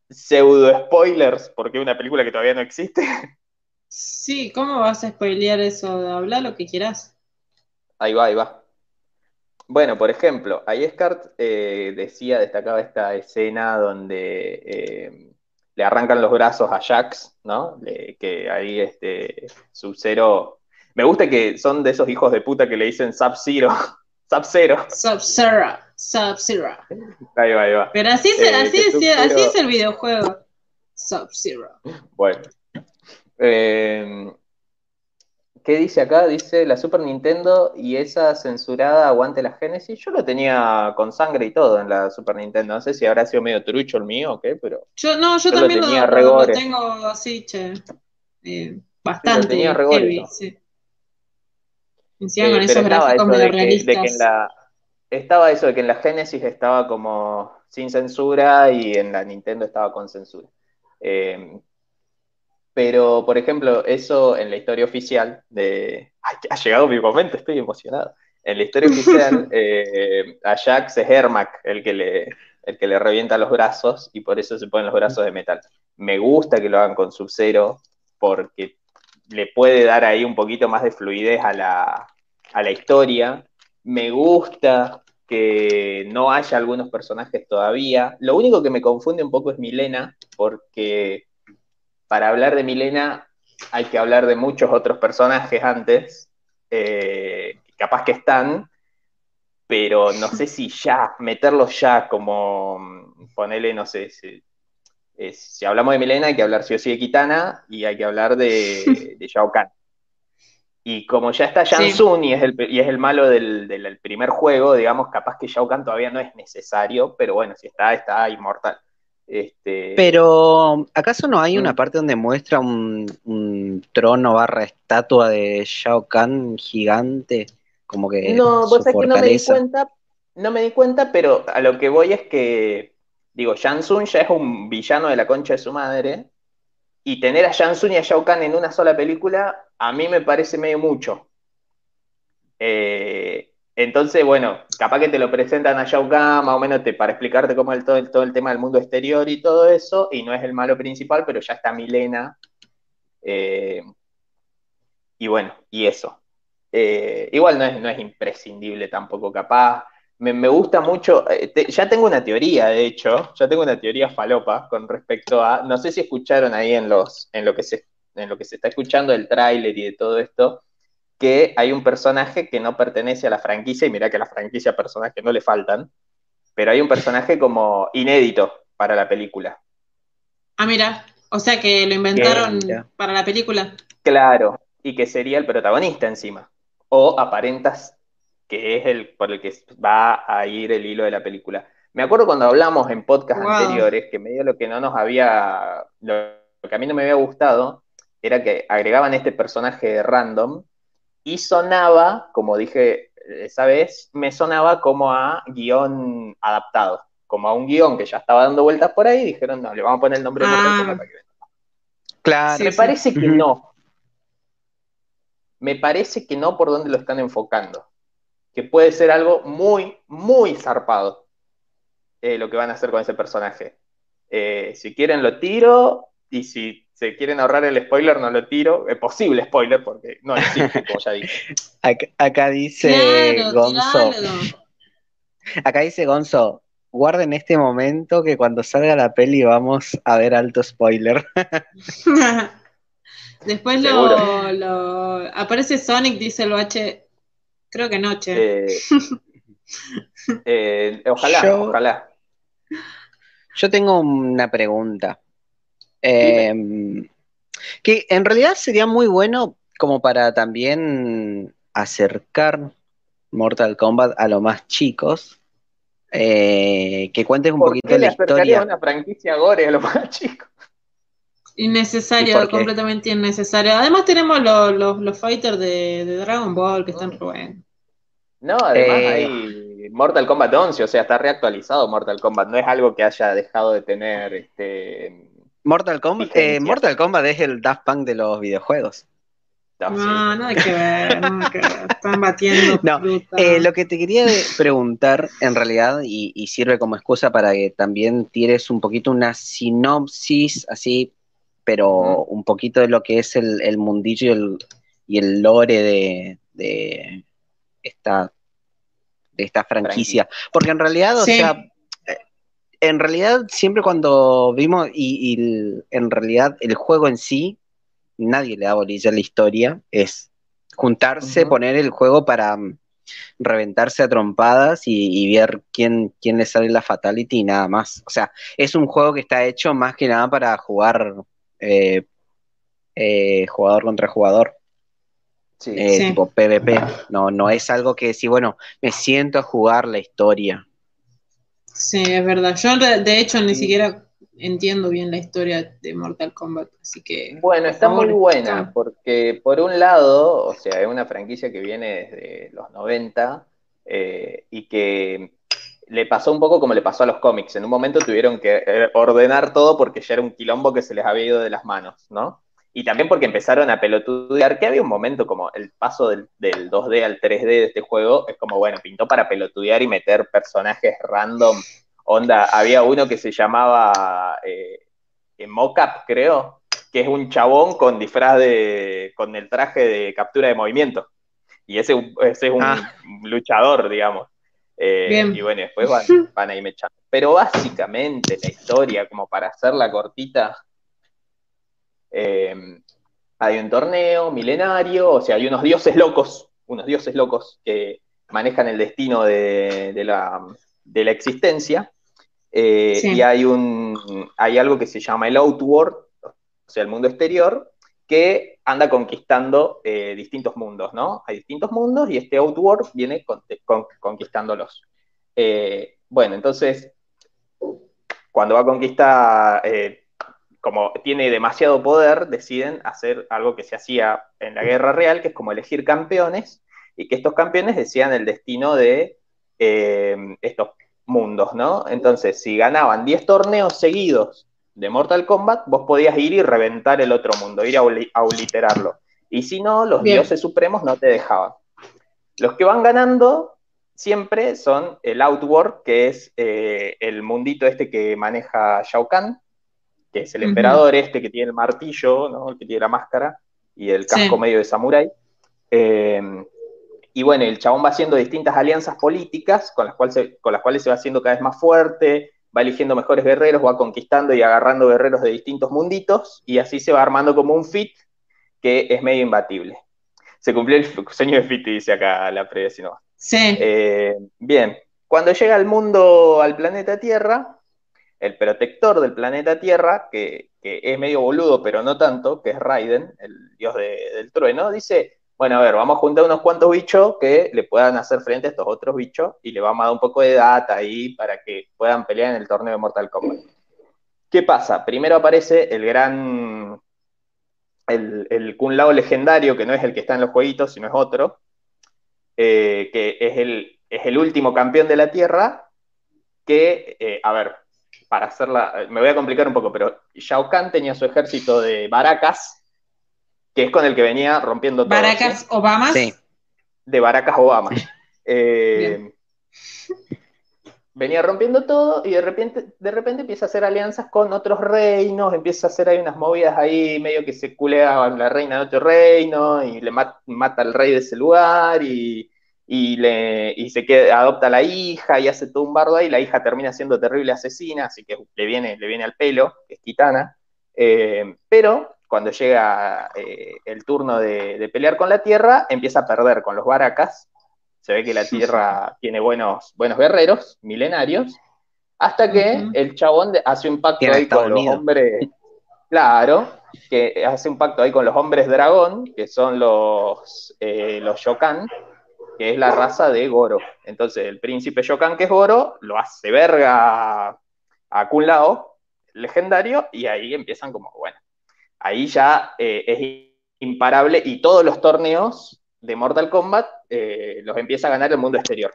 pseudo spoilers porque es una película que todavía no existe? Sí, ¿cómo vas a spoilear eso? Habla lo que quieras. Ahí va, ahí va. Bueno, por ejemplo, ahí Scar eh, decía, destacaba esta escena donde eh, le arrancan los brazos a Jax, ¿no? que ahí este Sub-Zero. Me gusta que son de esos hijos de puta que le dicen Sub-Zero. <laughs> Sub-Zero. Sub-Zero. Sub-Zero. Ahí va, ahí va. Pero así, eh, así, así es el videojuego. Sub-Zero. Bueno. Eh, ¿Qué dice acá? Dice la Super Nintendo y esa censurada aguante la Genesis. Yo lo tenía con sangre y todo en la Super Nintendo. No sé si habrá sido medio trucho el mío o qué, pero. Yo, no, yo, también lo, tengo así, che. Eh, bastante. Lo tenía heavy, sí. Encima con esos gráficos medio realistas. estaba eso de que en la Genesis estaba como sin censura y en la Nintendo estaba con censura. Eh, pero, por ejemplo, eso en la historia oficial de... Ay, ha llegado mi momento, estoy emocionado. En la historia oficial, <laughs> eh, a Jax es Hermac el que, le, el que le revienta los brazos y por eso se ponen los brazos de metal. Me gusta que lo hagan con Sub-Zero porque le puede dar ahí un poquito más de fluidez a la, a la historia. Me gusta que no haya algunos personajes todavía. Lo único que me confunde un poco es Milena, porque para hablar de Milena hay que hablar de muchos otros personajes antes, eh, capaz que están, pero no sé si ya, meterlos ya como, ponele, no sé, si, eh, si, hablamos de Milena hay que hablar sí o sí de Kitana y hay que hablar de, <laughs> de Shao Kahn. Y como ya está Jansun y, es el, y es el malo del, del, primer juego, digamos, capaz que Shao Kahn todavía no es necesario, pero bueno, si está, está inmortal. Este... Pero, ¿acaso no hay una mm. parte donde muestra un, trono barra estatua de Shao Kahn gigante? Como que. No, vos sabés que no me di cuenta, no me di cuenta, pero a lo que voy es que, digo, Tsung ya es un villano de la concha de su madre, y tener a Tsung y a Shao Kahn en una sola película, a mí me parece medio mucho. Eh, entonces, bueno, capaz que te lo presentan a Shao Kahn, más o menos te, para explicarte cómo es todo, todo, el tema del mundo exterior y todo eso, y no es el malo principal, pero ya está Milena. Eh, y bueno, y eso. Eh, igual no es, no es imprescindible tampoco, capaz. Me, gusta mucho, eh, ya tengo una teoría, de hecho, ya tengo una teoría falopa con respecto a, no sé si escucharon ahí en, los, en, lo, que se, en lo que se está escuchando el tráiler y de todo esto, que hay un personaje que no pertenece a la franquicia, y mira que a la franquicia personajes no le faltan, pero hay un personaje como inédito para la película. Ah, mira, o sea que lo inventaron para la película. Claro, y que sería el protagonista encima. O aparentas que es el por el que va a ir el hilo de la película. Me acuerdo cuando hablamos en podcast anteriores que medio lo que no nos había, lo que a mí no me había gustado, era que agregaban este personaje random y sonaba, como dije esa vez, me sonaba como a guion adaptado, como a un guion que ya estaba dando vueltas por ahí, dijeron, no, le vamos a poner el nombre de ah. para que Claro. Me parece que no. Me parece que no por donde lo están enfocando. Que puede ser algo muy, muy zarpado eh, lo que van a hacer con ese personaje. Eh, si quieren lo tiro y si se quieren ahorrar el spoiler, no lo tiro. Es posible spoiler porque no existe, <laughs> como ya dije. Acá, dice Gonzo. Acá dice Gonzo. Guarden este momento que cuando salga la peli vamos a ver alto spoiler. <laughs> Después lo, aparece Sonic, dice el H. Creo que noche. Eh, eh, ojalá, ojalá. Yo tengo una pregunta. Em, que en realidad sería muy bueno como para también acercar Mortal Kombat a los más chicos. Eh, que cuentes un poquito la historia. una franquicia gore a los más <laughs> chicos? Innecesario, completamente innecesario. Además tenemos los, los, fighters de, Dragon Ball que están buenos. No, además eh, hay Mortal Kombat 11, o sea, está reactualizado Mortal Kombat, no es algo que haya dejado de tener este Mortal Kombat, eh, Mortal Kombat es el Daft Punk de los videojuegos. No, no hay que ver, no hay que ver. Están batiendo. <laughs> No, eh, lo que te quería preguntar, en realidad, y, sirve como excusa para que también tires un poquito una sinopsis, así, pero un poquito de lo que es el, mundillo y el, y el lore de, esta, de esta franquicia. Porque en realidad, o sea, en realidad siempre cuando vimos, y, y en realidad el juego en sí nadie le da bolilla a la historia, es juntarse, poner el juego para mm, reventarse a trompadas y, ver quién, quién le sale la fatality y nada más. O sea, es un juego que está hecho más que nada para jugar eh, eh, jugador contra jugador. Sí, eh, Tipo PvP. No, no es algo que si, bueno, me siento a jugar la historia. Sí, es verdad. Yo de hecho ni siquiera entiendo bien la historia de Mortal Kombat, así que... Bueno, está muy buena, porque por un lado, o sea, es una franquicia que viene desde los 90 eh, y que le pasó un poco como le pasó a los cómics. En un momento tuvieron que eh, ordenar todo porque ya era un quilombo que se les había ido de las manos, ¿no? Y también porque empezaron a pelotudear, que había un momento como el paso del, del 2D al 3D de este juego, es como, bueno, pintó para pelotudear y meter personajes random Onda, había uno que se llamaba eh, Mocap, creo, que es un chabón con disfraz de. con el traje de captura de movimiento. Y ese, es un ah. luchador, digamos. Eh, y bueno, después van, <laughs> van ahí mechando. Pero básicamente la historia, como para hacerla cortita, eh, hay un torneo milenario, o sea, hay unos dioses locos, unos dioses locos que manejan el destino de, la, de la existencia. Eh, y hay, un, hay algo que se llama el Outworld, o sea, el mundo exterior, que anda conquistando eh, distintos mundos, ¿no? Hay distintos mundos y este Outworld viene conquistándolos. Eh, bueno, entonces, cuando va a conquistar, como tiene demasiado poder, deciden hacer algo que se hacía en la guerra real, que es como elegir campeones, y que estos campeones decían el destino de estos mundos, ¿no? Entonces, si ganaban 10 torneos seguidos de Mortal Kombat, vos podías ir y reventar el otro mundo, ir a, obliterarlo. Y si no, los dioses supremos no te dejaban. Los que van ganando siempre son el Outworld, que es eh, el mundito este que maneja Shao Kahn, que es el emperador este que tiene el martillo, ¿no? el que tiene la máscara y el casco medio de samurái. Eh, y bueno, el chabón va haciendo distintas alianzas políticas con las, cuales se, con las cuales se va haciendo cada vez más fuerte, va eligiendo mejores guerreros, va conquistando y agarrando guerreros de distintos munditos, y así se va armando como un fit que es medio imbatible. Se cumplió el <laughs> sueño de fit, dice acá la previa no. Sí. Eh, bien, cuando llega al mundo, al planeta Tierra, el protector del planeta Tierra, que, es medio boludo, pero no tanto, que es Raiden, el dios del trueno, dice, bueno, a ver, vamos a juntar unos cuantos bichos que le puedan hacer frente a estos otros bichos y le vamos a dar un poco de data ahí para que puedan pelear en el torneo de Mortal Kombat. ¿Qué pasa? Primero aparece el gran, el, el Lao legendario, que no es el que está en los jueguitos, sino es otro, eh, que es el, es el último campeón de la Tierra, que, eh, a ver, para hacerla, me voy a complicar un poco, pero Shao Kahn tenía su ejército de baracas, que es con el que venía rompiendo todo. ¿Baracas Obama? Sí. De Baracas Obama. Eh, venía rompiendo todo y de repente, de repente empieza a hacer alianzas con otros reinos, empieza a hacer ahí unas movidas ahí medio que se culea a la reina de otro reino y le mata al rey de ese lugar y, le, se queda, adopta a la hija y hace todo un bardo ahí, la hija termina siendo terrible asesina, así que le viene, le viene al pelo, es gitana, eh, pero cuando llega eh, el turno de, pelear con la Tierra, empieza a perder con los baracas. Se ve que la Tierra <laughs> tiene buenos, buenos guerreros, milenarios, hasta que el chabón hace un pacto ahí con los hombres. Claro, que hace un pacto ahí con los hombres dragón, que son los, eh, los Shokan, que es la raza de Goro. Entonces, el príncipe Shokan, que es Goro, lo hace verga a Kun Lao, legendario, y ahí empiezan como, bueno, ahí ya eh, es imparable y todos los torneos de Mortal Kombat eh, los empieza a ganar el mundo exterior.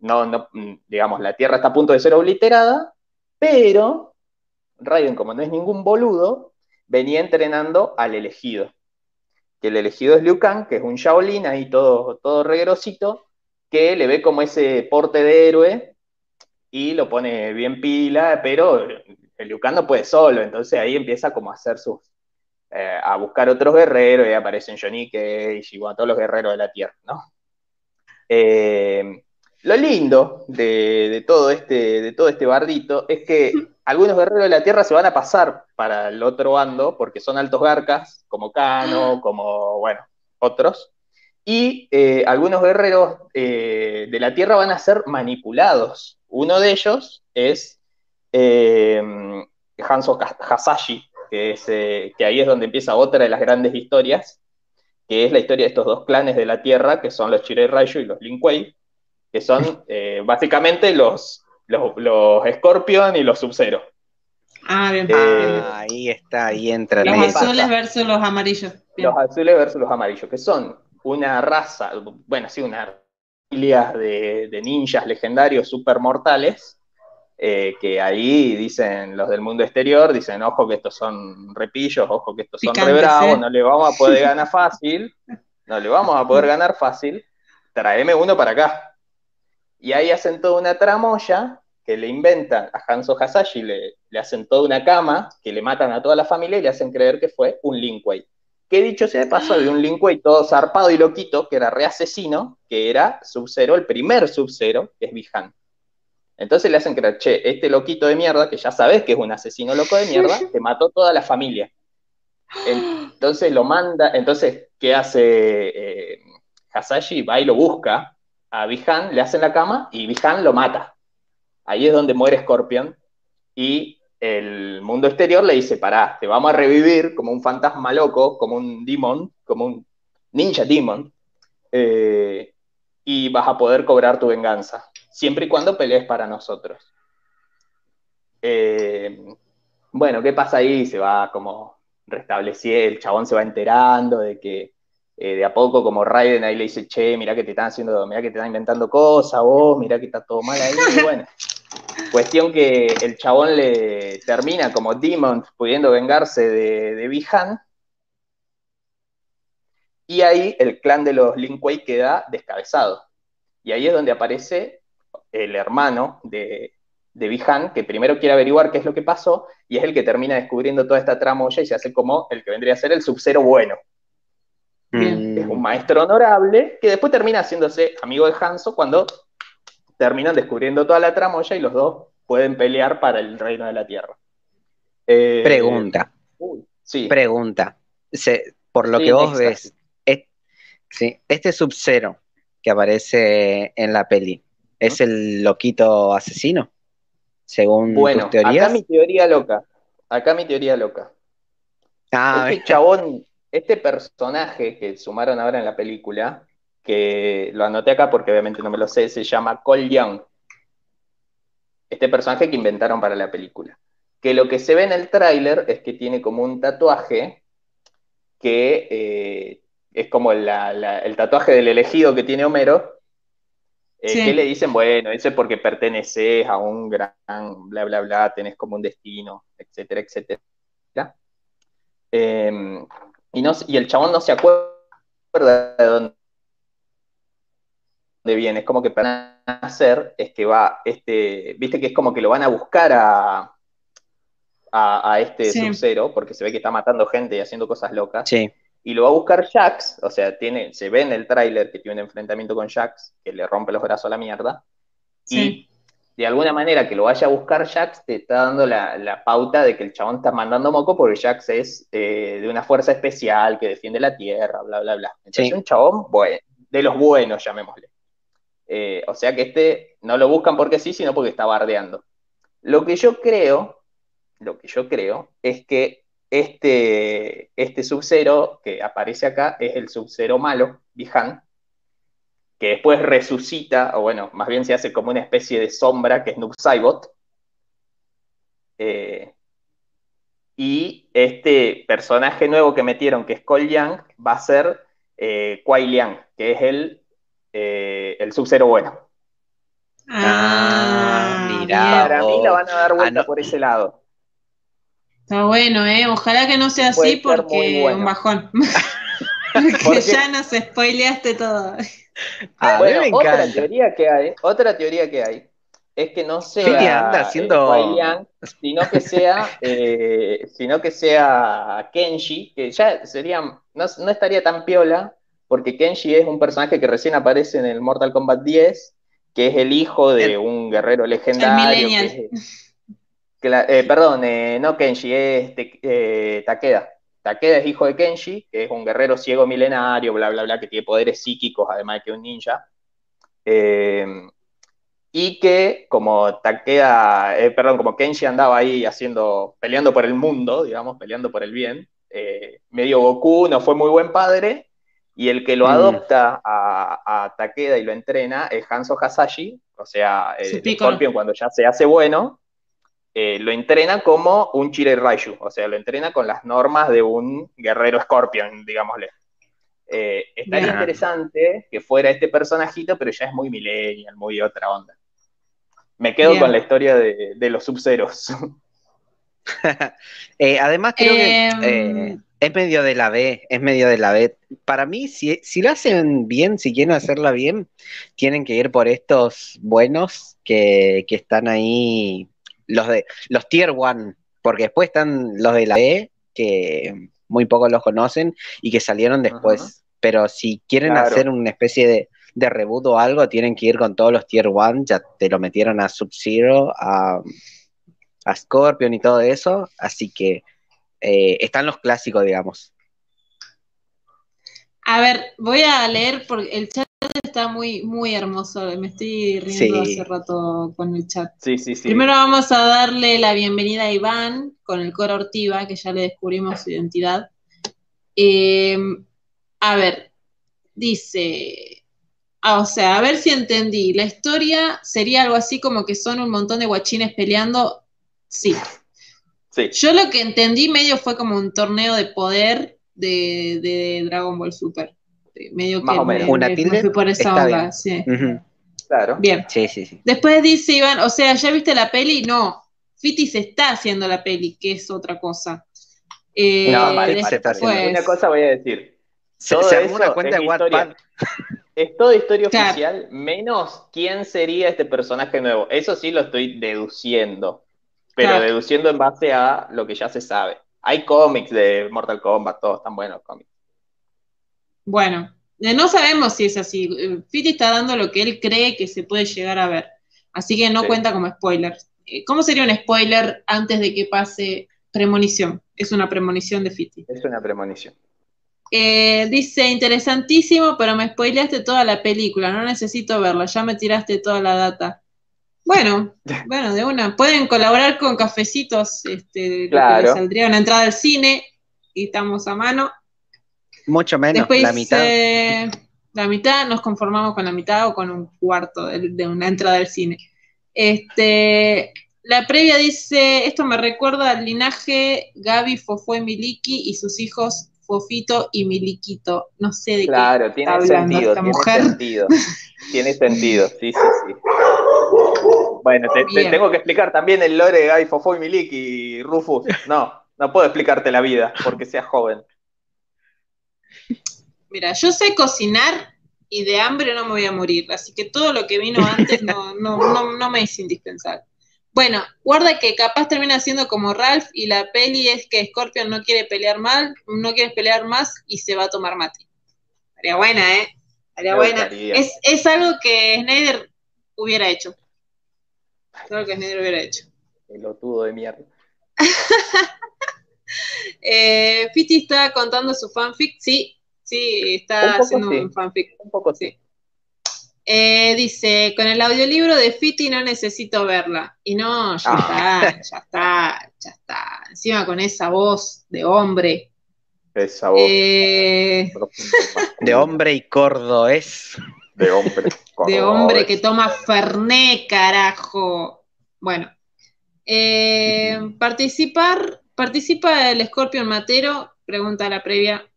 no, no, digamos, la Tierra está a punto de ser obliterada, pero Raiden, como no es ningún boludo, venía entrenando al elegido. Que el elegido es Liu Kang, que es un Shaolin ahí todo, todo regrosito, que le ve como ese porte de héroe y lo pone bien pila, pero el Liu Kang no puede solo, entonces ahí empieza como a hacer sus, eh, a buscar otros guerreros, y aparecen Johnny Cage y todos los guerreros de la Tierra, ¿no? Eh, lo lindo de, todo este, de todo este bardito es que algunos guerreros de la Tierra se van a pasar para el otro bando, porque son altos garcas, como Kano, como, bueno, otros, y eh, algunos guerreros de la Tierra van a ser manipulados. Uno de ellos es eh, Hanzo Hasashi, que, es, eh, que ahí es donde empieza otra de las grandes historias, que es la historia de estos dos clanes de la Tierra, que son los Chirei Raiju y los Lin Kuei, que son eh, básicamente los, los, Scorpion y los Sub-Zero. Ah, bien. Ah, ahí está, ahí entra. Los azules versus los amarillos. Los azules versus los amarillos, que son una raza, bueno, sí, una familia de, de ninjas legendarios super mortales, eh, que ahí dicen los del mundo exterior, dicen, ojo que estos son repillos, ojo que estos son rebravos, ¿eh? no le vamos a poder <laughs> ganar fácil, no le vamos a poder ganar fácil, tráeme uno para acá. Y ahí hacen toda una tramoya que le inventan a Hanzo Hasashi, le, le hacen toda una cama, que le matan a toda la familia y le hacen creer que fue un Linkway. Que dicho sea de paso, de un Linkway todo zarpado y loquito, que era re asesino, que era Sub-Zero, el primer Sub-Zero, que es Bihan. Entonces le hacen creer, che, este loquito de mierda, que ya sabes que es un asesino loco de mierda, <laughs> te mató toda la familia. Entonces lo manda, entonces, ¿qué hace eh, Hasashi? Va y lo busca a Bihan, le hacen la cama y Bihan lo mata. Ahí es donde muere Scorpion y el mundo exterior le dice, pará, te vamos a revivir como un fantasma loco, como un demon, como un ninja demon, eh, y vas a poder cobrar tu venganza siempre y cuando pelees para nosotros. Eh, bueno, ¿qué pasa ahí? Se va como restableciendo, el chabón se va enterando de que eh, de a poco como Raiden ahí le dice, che, mira que te están haciendo, mira que te están inventando cosas, vos, mira que está todo mal ahí, y bueno. Cuestión que el chabón le termina como Demon pudiendo vengarse de, de Bihan. Y ahí el clan de los Lin Kuei queda descabezado. Y ahí es donde aparece el hermano de, de Bihan, que primero quiere averiguar qué es lo que pasó, y es el que termina descubriendo toda esta tramoya y se hace como el que vendría a ser el subcero bueno. Mm. Es un maestro honorable que después termina haciéndose amigo de Hanzo cuando terminan descubriendo toda la tramoya y los dos pueden pelear para el reino de la tierra. Eh, Pregunta. sí. Pregunta. por lo que vos ves, este subcero que aparece en la peli, ¿Es el loquito asesino? Según bueno, tus teorías. Acá mi teoría loca. Acá mi teoría loca. Ah, este <laughs> chabón, este personaje que sumaron ahora en la película, que lo anoté acá porque obviamente no me lo sé, se llama Cole Young. Este personaje que inventaron para la película. Que lo que se ve en el tráiler es que tiene como un tatuaje que eh, es como el tatuaje del elegido que tiene Homero, eh, ¿Qué le dicen? Bueno, eso es porque perteneces a un gran bla, bla, bla, tenés como un destino, etcétera, etcétera. Em, y, no, y el chabón no se acuerda de dónde viene. Es como que para hacer es que va, este, viste que es como que lo van a buscar a, a, este Sub-Zero, porque se ve que está matando gente y haciendo cosas locas. Sí y lo va a buscar Jax, o sea, tiene, se ve en el tráiler que tiene un enfrentamiento con Jax, que le rompe los brazos a la mierda, y de alguna manera que lo vaya a buscar Jax te está dando la, pauta de que el chabón está mandando moco porque Jax es eh, de una fuerza especial que defiende la Tierra, bla, bla, bla. Entonces un chabón bueno, de los buenos, llamémosle. Eh, o sea que este no lo buscan porque sí, sino porque está bardeando. Lo que yo creo, lo que yo creo es que este, este Sub-Zero que aparece acá es el Sub-Zero malo, Bihan, que después resucita, o bueno, más bien se hace como una especie de sombra que es Noob Saibot. Eh, y este personaje nuevo que metieron, que es Cole Young, va a ser eh, Kuai Liang, que es el, eh, el sub-zero bueno. Ah, ah mira. Para mí la van a dar vuelta ah, por ese lado. Está bueno, ¿eh? Ojalá que no sea así porque un bajón. <laughs> <laughs> porque ya nos spoileaste todo. bueno, otra teoría que hay, otra teoría que hay, es que no sea anda haciendo... sino que sea <laughs> eh, sino que sea Kenji, que ya sería, no, no, estaría tan piola, porque Kenji es un personaje que recién aparece en el Mortal Kombat 10, que es el hijo de un guerrero legendario. Eh, perdón, eh, no Kenji, es eh, Takeda. Takeda es hijo de Kenji, que es un guerrero ciego milenario, bla, bla, bla, que tiene poderes psíquicos, además de que un ninja. y que como Takeda, perdón, como Kenji andaba ahí haciendo, peleando por el mundo, digamos, peleando por el bien, medio Goku, no fue muy buen padre, y el que lo mm. adopta a, Takeda y lo entrena es Hanzo Hasashi, o sea, el Scorpion cuando ya se hace bueno, eh, lo entrena como un Chire Raiju, o sea, lo entrena con las normas de un guerrero Scorpion, digámosle. Eh, estaría interesante que fuera este personajito, pero ya es muy millennial, muy otra onda. Me quedo con la historia de, los sub-zeros. <laughs> Eh, además, creo que em. es medio de la B, es medio de la B. Para mí, si, si lo hacen bien, si quieren hacerla bien, tienen que ir por estos buenos que, que están ahí los de los tier one, porque después están los de la B, que muy pocos los conocen y que salieron después. Pero si quieren hacer una especie de, de, reboot o algo, tienen que ir con todos los tier one, ya te lo metieron a Sub-Zero, a, a, Scorpion y todo eso, así que eh, están los clásicos, digamos. A ver, voy a leer porque el chat está muy, muy hermoso. Me estoy riendo hace rato con el chat. Sí, sí, sí. Primero vamos a darle la bienvenida a Iván con el coro Ortiva, que ya le descubrimos su identidad. Em, a ver, dice. Ah, o sea, a ver si entendí. La historia sería algo así como que son un montón de guachines peleando. Sí. Sí. Yo lo que entendí medio fue como un torneo de poder de, Dragon Ball Super. Medio Más que o menos. Me, Una fui por esa onda, sí. Claro. Bien. Sí, sí, sí. Después dice Iván, o sea, ¿ya viste la peli? No. Fitis está haciendo la peli, que es otra cosa. Eh, no, vale, Una cosa voy a decir. Se, se una cuenta de WhatsApp. Es toda historia oficial, menos quién sería este personaje nuevo. Eso sí lo estoy deduciendo, pero deduciendo en base a lo que ya se sabe. Hay cómics de Mortal Kombat, todos están buenos cómics. Bueno, eh, no sabemos si es así. Eh, Fiti está dando lo que él cree que se puede llegar a ver. Así que no cuenta como spoiler. Eh, ¿Cómo sería un spoiler antes de que pase premonición? Es una premonición de Fiti. Es una premonición. dice, interesantísimo, pero me spoileaste toda la película, no necesito verla, ya me tiraste toda la data. Bueno, <laughs> bueno, de una. Pueden colaborar con cafecitos, este, claro. saldría una entrada al cine y estamos a mano. Mucho menos, la mitad. la mitad, nos conformamos con la mitad o con un cuarto de, una entrada al cine. Este, la previa dice, esto me recuerda al linaje Gaby, Fofo y Miliki y sus hijos Fofito y Miliquito. No sé de claro, qué tiene sentido, tiene sentido. Tiene sentido, sí, sí, sí. Bueno, te, tengo que explicar también el lore de Gaby, Fofo y Miliki y Rufus. No, no puedo explicarte la vida porque seas joven. Mira, yo sé cocinar y de hambre no me voy a morir, así que todo lo que vino antes <laughs> no, no, me es indispensable. Bueno, guarda que capaz termina siendo como Ralph y la peli es que Scorpion no quiere pelear mal, no quiere pelear más y se va a tomar mate. Estaría buena, ¿eh? Estaría buena. Es, es, algo que Snyder hubiera hecho. Es algo que Snyder hubiera hecho. Pelotudo de mierda. <laughs> eh, Fiti está contando su fanfic, sí, Sí, está haciendo un fanfic. Un poco sí. Eh, dice, con el audiolibro de Fiti no necesito verla. Y no, ya ah. está, ya está, ya está. Encima con esa voz de hombre. Esa voz. Eh, de hombre y cordobés. De hombre. <laughs> De hombre que toma Ferné, carajo. Bueno. Eh, <laughs> participar ¿participa el Scorpion Matero? Pregunta la previa.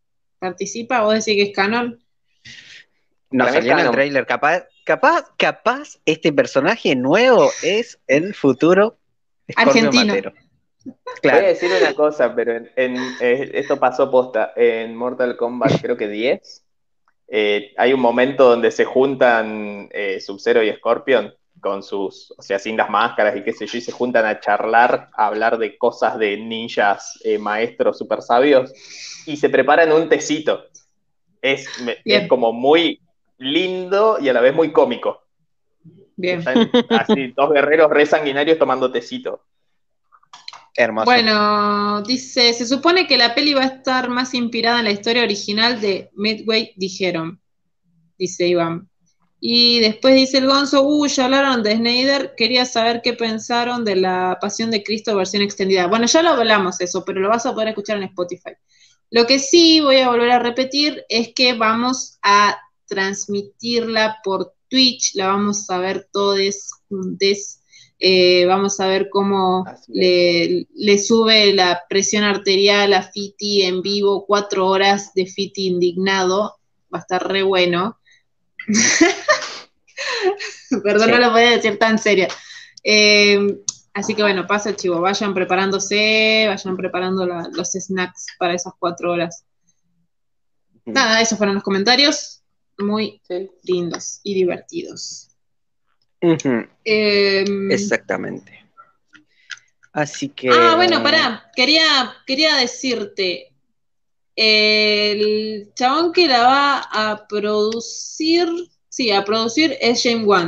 ¿Participa? ¿Vos decís que es canon? No salió en el trailer. Capaz, capaz, capaz este personaje nuevo es el futuro Argentino. Matero. Voy a decir una cosa, pero en, eh, esto pasó posta. En Mortal Kombat, creo que 10, eh, hay un momento donde se juntan eh, Sub-Zero y Scorpion con sus, o sea, sin las máscaras y qué sé yo, y se juntan a charlar, a hablar de cosas de ninjas, eh, maestros super sabios, y se preparan un tecito. Es, como muy lindo y a la vez muy cómico. Bien. así, <laughs> dos guerreros re sanguinarios tomando tecito. Hermoso. Bueno, dice, se supone que la peli va a estar más inspirada en la historia original de Midway, dijeron, dice Iván. Y después dice el Gonzo, uy, ya hablaron de Snyder, quería saber qué pensaron de la Pasión de Cristo versión extendida. Bueno, ya lo hablamos eso, pero lo vas a poder escuchar en Spotify. Lo que sí voy a volver a repetir es que vamos a transmitirla por Twitch, la vamos a ver todos juntos. Eh, vamos a ver cómo le, le, sube la presión arterial a Fiti en vivo, cuatro horas de Fiti indignado, va a estar re bueno. <laughs> <laughs> Perdón, no lo podía decir tan serio. Eh, así que bueno, pasa el chivo. Vayan preparándose, vayan preparando los snacks para esas cuatro horas. Nada, esos fueron los comentarios. Muy lindos y divertidos. Em, Exactamente. Así que. Ah, bueno, pará. Quería, quería decirte. El chabón que la va a producir Sí, a producir es James Wan.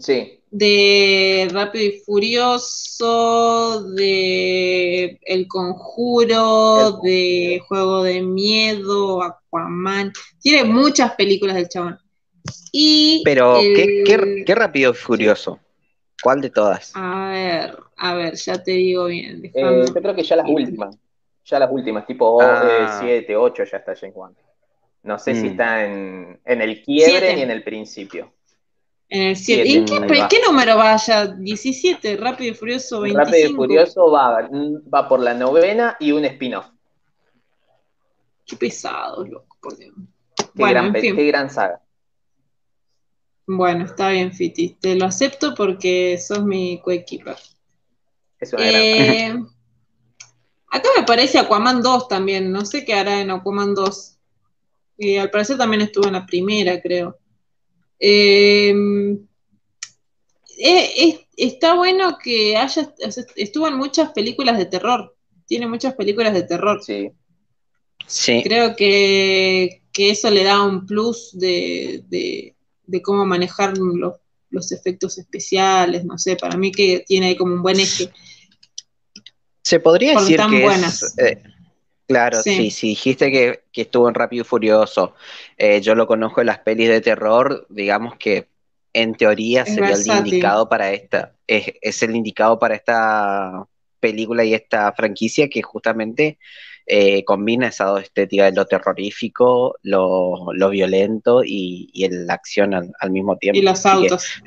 Sí. De Rápido y Furioso, de El Conjuro, de Juego de Miedo, Aquaman. Tiene muchas películas del chabón. Y Pero, ¿qué, Rápido y Furioso? ¿Cuál de todas? A ver, a ver, ya te digo bien. Eh, yo creo que ya las últimas. Ya las últimas, tipo 7, 8, ah. ya está James Wan. No sé si mm. está en, el quiebre ni en el principio. En el 7. ¿Y qué, número vaya? 17, Rápido y Furioso 25. Rápido y Furioso va, va por la novena y un spin-off. Qué pesado, loco, por Dios. Qué, bueno, gran, qué gran saga. Bueno, está bien, Fiti. Te lo acepto porque sos mi Quake Es una eh, Acá me parece Aquaman 2 también. No sé qué hará en Aquaman 2. Y al parecer también estuvo en la primera, creo. Em, eh, está bueno que haya, estuvo en muchas películas de terror. Tiene muchas películas de terror. Sí. Sí. Creo que, eso le da un plus de, de, cómo manejar los, efectos especiales. No sé, para mí que tiene ahí como un buen eje. Se podría decir que buenas. Eh, Claro, sí, sí, dijiste que, estuvo en Rápido y Furioso. Eh, yo lo conozco en las pelis de terror, digamos que en teoría sería el indicado para esta, es, el indicado para esta película y esta franquicia que justamente eh, combina esa dos estéticas, lo terrorífico, lo, violento y, la acción al, mismo tiempo. Y los autos.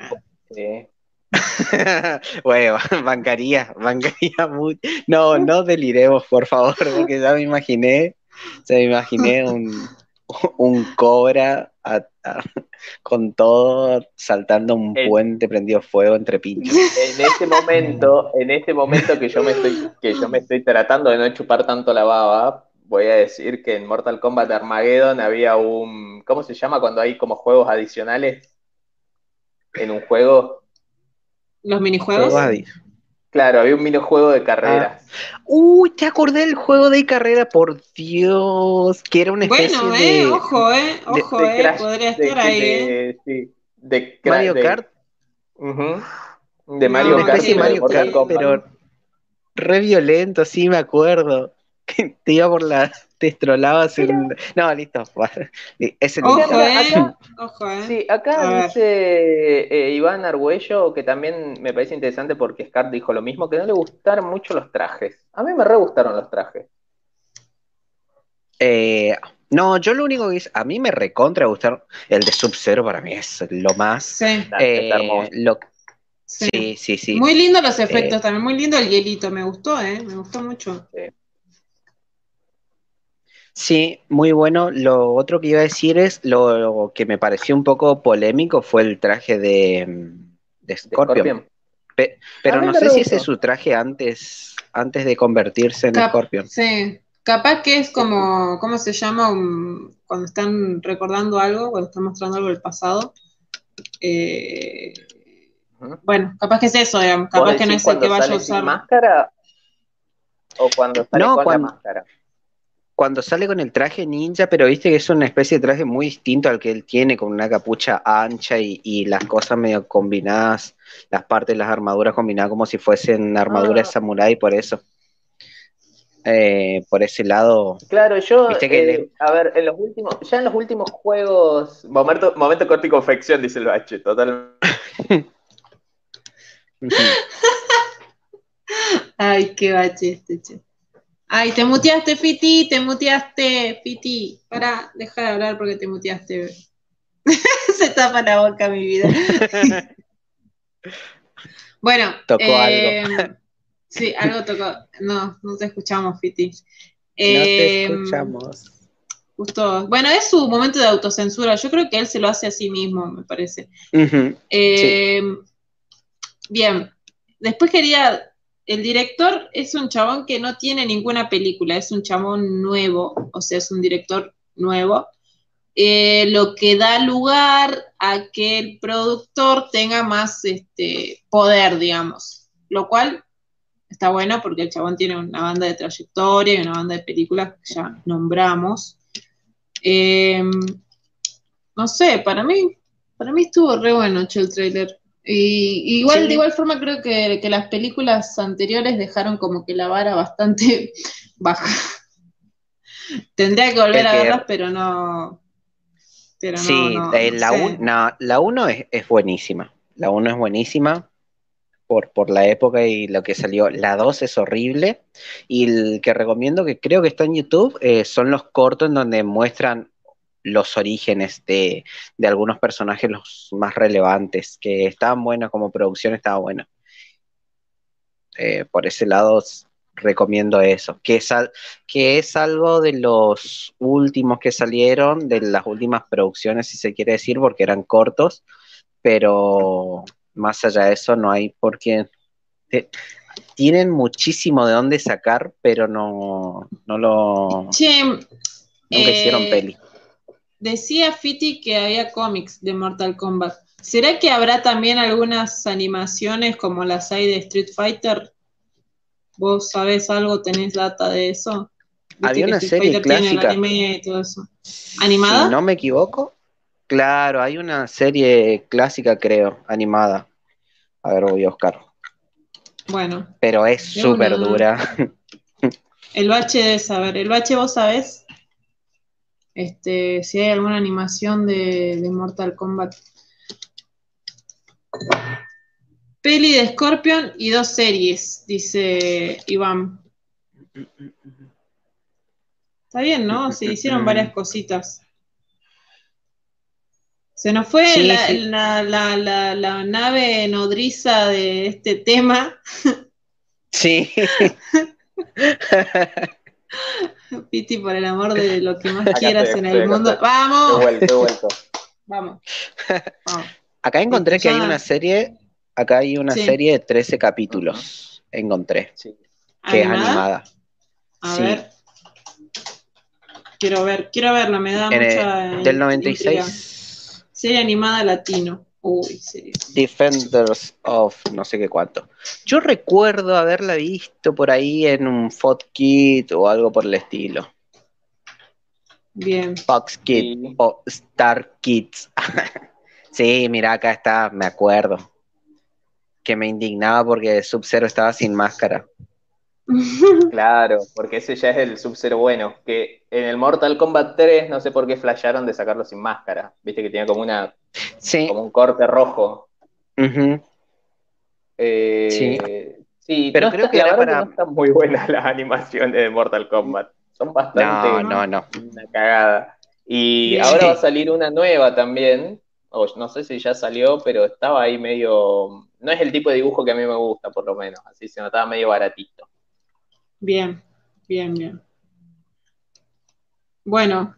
<laughs> bueno, <laughs> bancaría, bancaría mucho. No, no deliremos, por favor, porque ya me imaginé, se me imaginé un, un cobra con todo saltando un puente prendido fuego entre pinchos. En este momento, en este momento que yo me estoy, que yo me estoy tratando de no chupar tanto la baba, voy a decir que en Mortal Kombat Armageddon había un, ¿cómo se llama cuando hay como juegos adicionales en un juego? ¿Los minijuegos? Claro, había un minijuego de carrera. Ah. Uy, te acordé del juego de carrera, por Dios, que era una especie bueno, eh, ojo, eh, ojo, eh, podría estar ahí, eh. Sí, de Mario Kart. De Mario Kart. Mario Kart, pero re violento, sí me acuerdo. Que te iba por la te estrolabas en... No, listo. Es el Ojo, eh. Ojo, eh. Sí, acá dice eh, Iván Argüello, que también me parece interesante porque Scar dijo lo mismo, que no le gustaron mucho los trajes. A mí me re gustaron los trajes. Eh, no, yo lo único que es, a mí me recontra gustar el de Sub-Zero, para mí es lo más. Sí. Eh, lo, Sí, sí, sí. Muy lindo los efectos eh, también, muy lindo el hielito, me gustó, ¿eh? Me gustó mucho. Sí. Muy bueno. Lo otro que iba a decir es lo, que me pareció un poco polémico fue el traje de, de Scorpion. pero no sé si ese es su traje antes, antes de convertirse en Scorpion. Sí, capaz que es como, ¿cómo se llama? cuando están recordando algo, cuando están mostrando algo del pasado. Eh, bueno, capaz que es eso, digamos. Capaz que no es el que vaya a usar. máscara? ¿O cuando sale con la máscara? Cuando sale con el traje ninja, pero viste que es una especie de traje muy distinto al que él tiene, con una capucha ancha y, las cosas medio combinadas, las partes de las armaduras combinadas como si fuesen armaduras de ah. samurái, por eso. Eh, por ese lado. Claro, yo, eh, a ver, en los últimos, ya en los últimos juegos, momento, momento corto y confección, dice el bache, total. <laughs> <laughs> Ay, qué bache este, che. Ay, te muteaste, Fiti, te muteaste, Fiti. Para, deja de hablar porque te muteaste. <laughs> Se tapa la boca, mi vida. <laughs> bueno, tocó algo. Eh, sí, algo tocó. No, no te escuchamos, Fiti. no te em, escuchamos. Justo. Bueno, es su momento de autocensura. Yo creo que él se lo hace a sí mismo, me parece. Em, Bien, después quería, el director es un chabón que no tiene ninguna película, es un chabón nuevo, o sea, es un director nuevo, eh, lo que da lugar a que el productor tenga más este, poder, digamos, lo cual está bueno porque el chabón tiene una banda de trayectoria y una banda de películas que ya nombramos. Em, no sé, para mí, para mí estuvo re bueno el trailer. Y, igual, de igual forma creo que, las películas anteriores dejaron como que la vara bastante <laughs> baja. Tendría que volver a verlas, pero no. Pero sí, eh, la 1 es, buenísima. La 1 es buenísima por, por la época y lo que salió. La 2 es horrible. Y el que recomiendo, que creo que está en YouTube, eh, son los cortos en donde muestran los orígenes de, algunos personajes los más relevantes, que estaban buenos como producción, estaba bueno. Eh, por ese lado recomiendo eso, que es, que es algo de los últimos que salieron, de las últimas producciones, si se quiere decir, porque eran cortos, pero más allá de eso no hay por qué... tienen muchísimo de dónde sacar, pero no, no lo... Sí, nunca hicieron eh, peli. Decía Fiti que había cómics de Mortal Kombat. ¿Será que habrá también algunas animaciones como las hay de Street Fighter? ¿Vos sabés algo? ¿Tenés data de eso? Había una serie clásica. y todo eso. ¿Animada? Si no me equivoco. Claro, hay una serie clásica, creo, animada. A ver, voy a buscar. Bueno. Pero es súper dura. El bache de saber. ¿El bache vos sabés? Este, si hay alguna animación de, Mortal Kombat. Peli de Scorpion y dos series, dice Iván. Está bien, ¿no? Se hicieron varias cositas. Se nos fue la, la, nave nodriza de este tema. Sí. <laughs> Piti, por el amor de lo que más quieras en el mundo. <laughs> ¡Vamos! Vamos. Acá encontré que hay una serie, acá hay una serie de 13 capítulos. Encontré. Que es animada. A ver. Quiero ver, quiero verla, me da mucha. del 96. Serie animada latino. Uy, Defenders of no sé qué cuánto. Yo recuerdo haberla visto por ahí en un Kit o algo por el estilo. Bien. Fox Kid o Star Kids. <laughs> sí, mira, acá está, me acuerdo. Que me indignaba porque Sub-Zero estaba sin máscara. <laughs> Claro, porque ese ya es el Sub-Zero bueno. Que en el Mortal Kombat 3 no sé por qué flasharon de sacarlo sin máscara. Viste que tenía como una como un corte rojo. Eh, sí. pero creo que la verdad no están muy buenas las animaciones de Mortal Kombat. Son bastante no, no, no. una cagada. Y ahora va a salir una nueva también, no sé si ya salió, pero estaba ahí medio, no es el tipo de dibujo que a mí me gusta, por lo menos, así se notaba medio baratito. Bien, bien, bien. Bueno,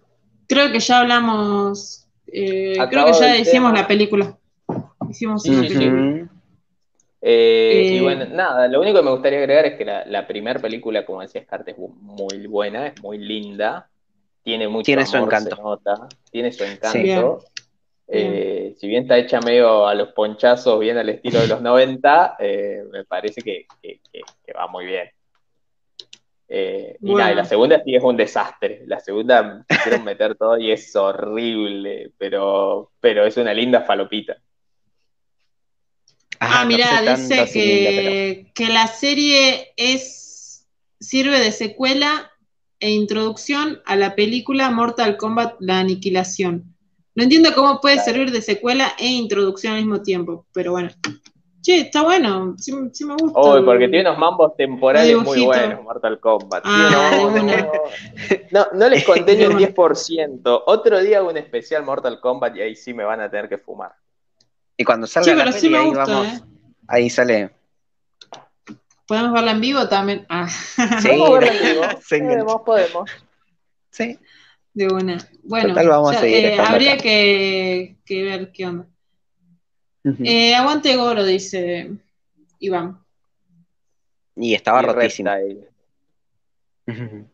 creo que ya hablamos, eh, creo que ya hicimos la película. Hicimos una película. Eh, y eh, bueno, nada, lo único que me gustaría agregar es que la, primera película, como decía Scarte, es muy buena, es muy linda, tiene mucho tiene su encanto. tiene su encanto. Eh, si bien está hecha medio a los ponchazos, bien al estilo de los 90, me parece que, va muy bien. Y nada, y la segunda sí es un desastre. La segunda quisieron meter todo y es horrible, pero, pero es una linda falopita ah, mira, dice que, la serie es sirve de secuela e introducción a la película Mortal Kombat La Aniquilación. No entiendo cómo puede servir de secuela e introducción al mismo tiempo, pero bueno. Che, está bueno, sí, me gusta. Oh, porque tiene unos mambos temporales muy buenos, Mortal Kombat. Ah, no, no, les conté ni un <laughs> 10%. Otro día hago un especial Mortal Kombat y ahí sí me van a tener que fumar. Y cuando salga la peli, ahí vamos. ¿eh? Ahí sale. ¿Podemos verla en vivo también? Ah. Sí, verla en vivo. <laughs> podemos, podemos. Sí. De una. Bueno, vamos a seguir eh, habría que, que, ver qué onda. Eh, aguante Goro, dice Iván. Y estaba rotísimo.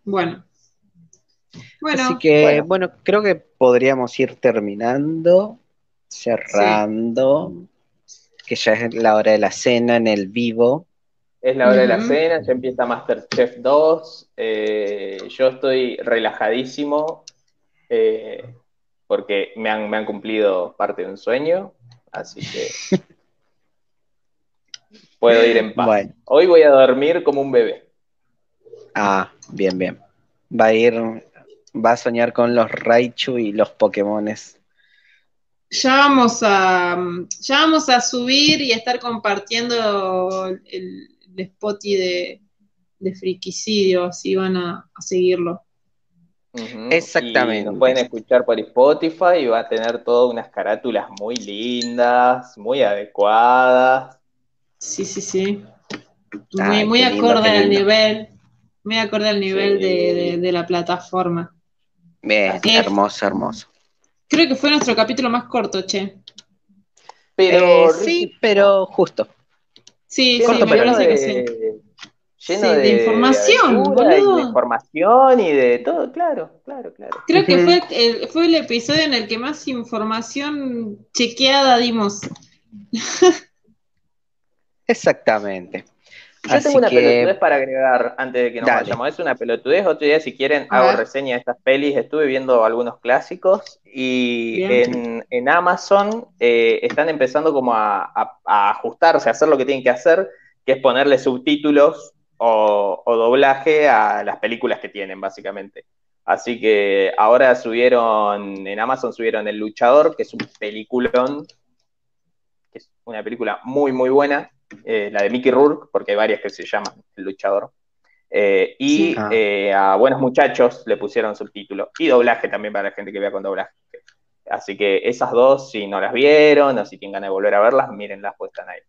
Bueno. Bueno, Así que, bueno. creo que podríamos ir terminando cerrando, que ya es la hora de la cena en el vivo. Es la hora de la cena, ya empieza Masterchef 2. Eh, yo estoy relajadísimo eh, porque me han, me han cumplido parte de un sueño, así que puedo ir en paz. Hoy voy a dormir como un bebé. Ah, bien, bien. Va a ir, va a soñar con los Raichu y los Pokémones ya vamos a ya vamos a subir y estar compartiendo el, el spot de, de Friquicidio, así van a, seguirlo. Exactamente. nos pueden escuchar por Spotify y va a tener todas unas carátulas muy lindas, muy adecuadas. Sí, sí, sí. Muy, muy acorde al nivel, muy acorde al nivel de, la plataforma. Bien, hermoso, hermoso. Creo que fue nuestro capítulo más corto, che. Pero, eh, sí, pero justo. Sí, corto, sí, pero de, sí. Lleno de, información, boludo. De información y de todo, claro, claro, claro. Creo que fue el, fue el episodio en el que más información chequeada dimos. <laughs> Exactamente. Yo tengo una pelotudez para agregar antes de que nos vayamos. Es una pelotudez. Otro día, si quieren, hago reseña de estas pelis. Estuve viendo algunos clásicos y en, Amazon eh, están empezando como a, ajustarse, a hacer lo que tienen que hacer, que es ponerle subtítulos o, doblaje a las películas que tienen, básicamente. Así que ahora subieron, en Amazon subieron El Luchador, que es un peliculón, que es una película muy, muy buena eh, la de Mickey Rourke, porque hay varias que se llaman El Luchador. Eh, y ah. eh, a Buenos Muchachos le pusieron subtítulo. Y doblaje también para la gente que vea con doblaje. Así que esas dos, si no las vieron o si tienen ganas de volver a verlas, mírenlas, pues están ahí.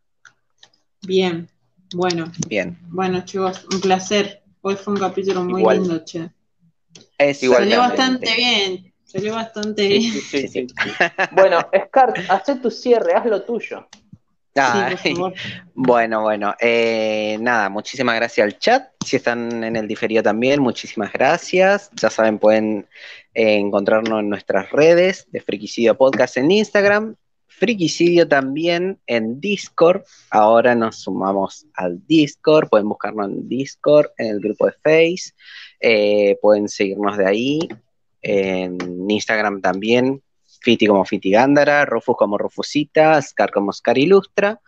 Bien, bueno. Bien. Bueno, chicos, un placer. Hoy fue un capítulo muy lindo, che. Es Salió bastante bien. Salió bastante bien. bueno, Scar, haz tu cierre, haz lo tuyo. bueno, bueno, eh, nada, muchísimas gracias al chat. Si están en el diferido también, muchísimas gracias. Ya saben, pueden eh, encontrarnos en nuestras redes de Friquicidio Podcast en Instagram, Friquicidio también en Discord. Ahora nos sumamos al Discord. Pueden buscarnos en Discord, en el grupo de Face. Eh, pueden seguirnos de ahí. En Instagram también, Fiti como Fiti Gándara, Rufus como Rufusita, Scar como Scar Ilustra.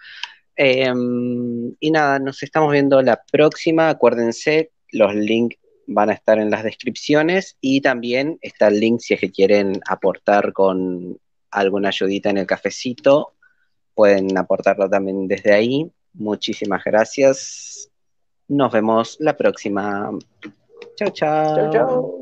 Em, y nada, nos estamos viendo la próxima. Acuérdense, los links van a estar en las descripciones y también está el link si es que quieren aportar con alguna ayudita en el cafecito. Pueden aportarlo también desde ahí. Muchísimas gracias. Nos vemos la próxima. Chao, chao. Chao, chao.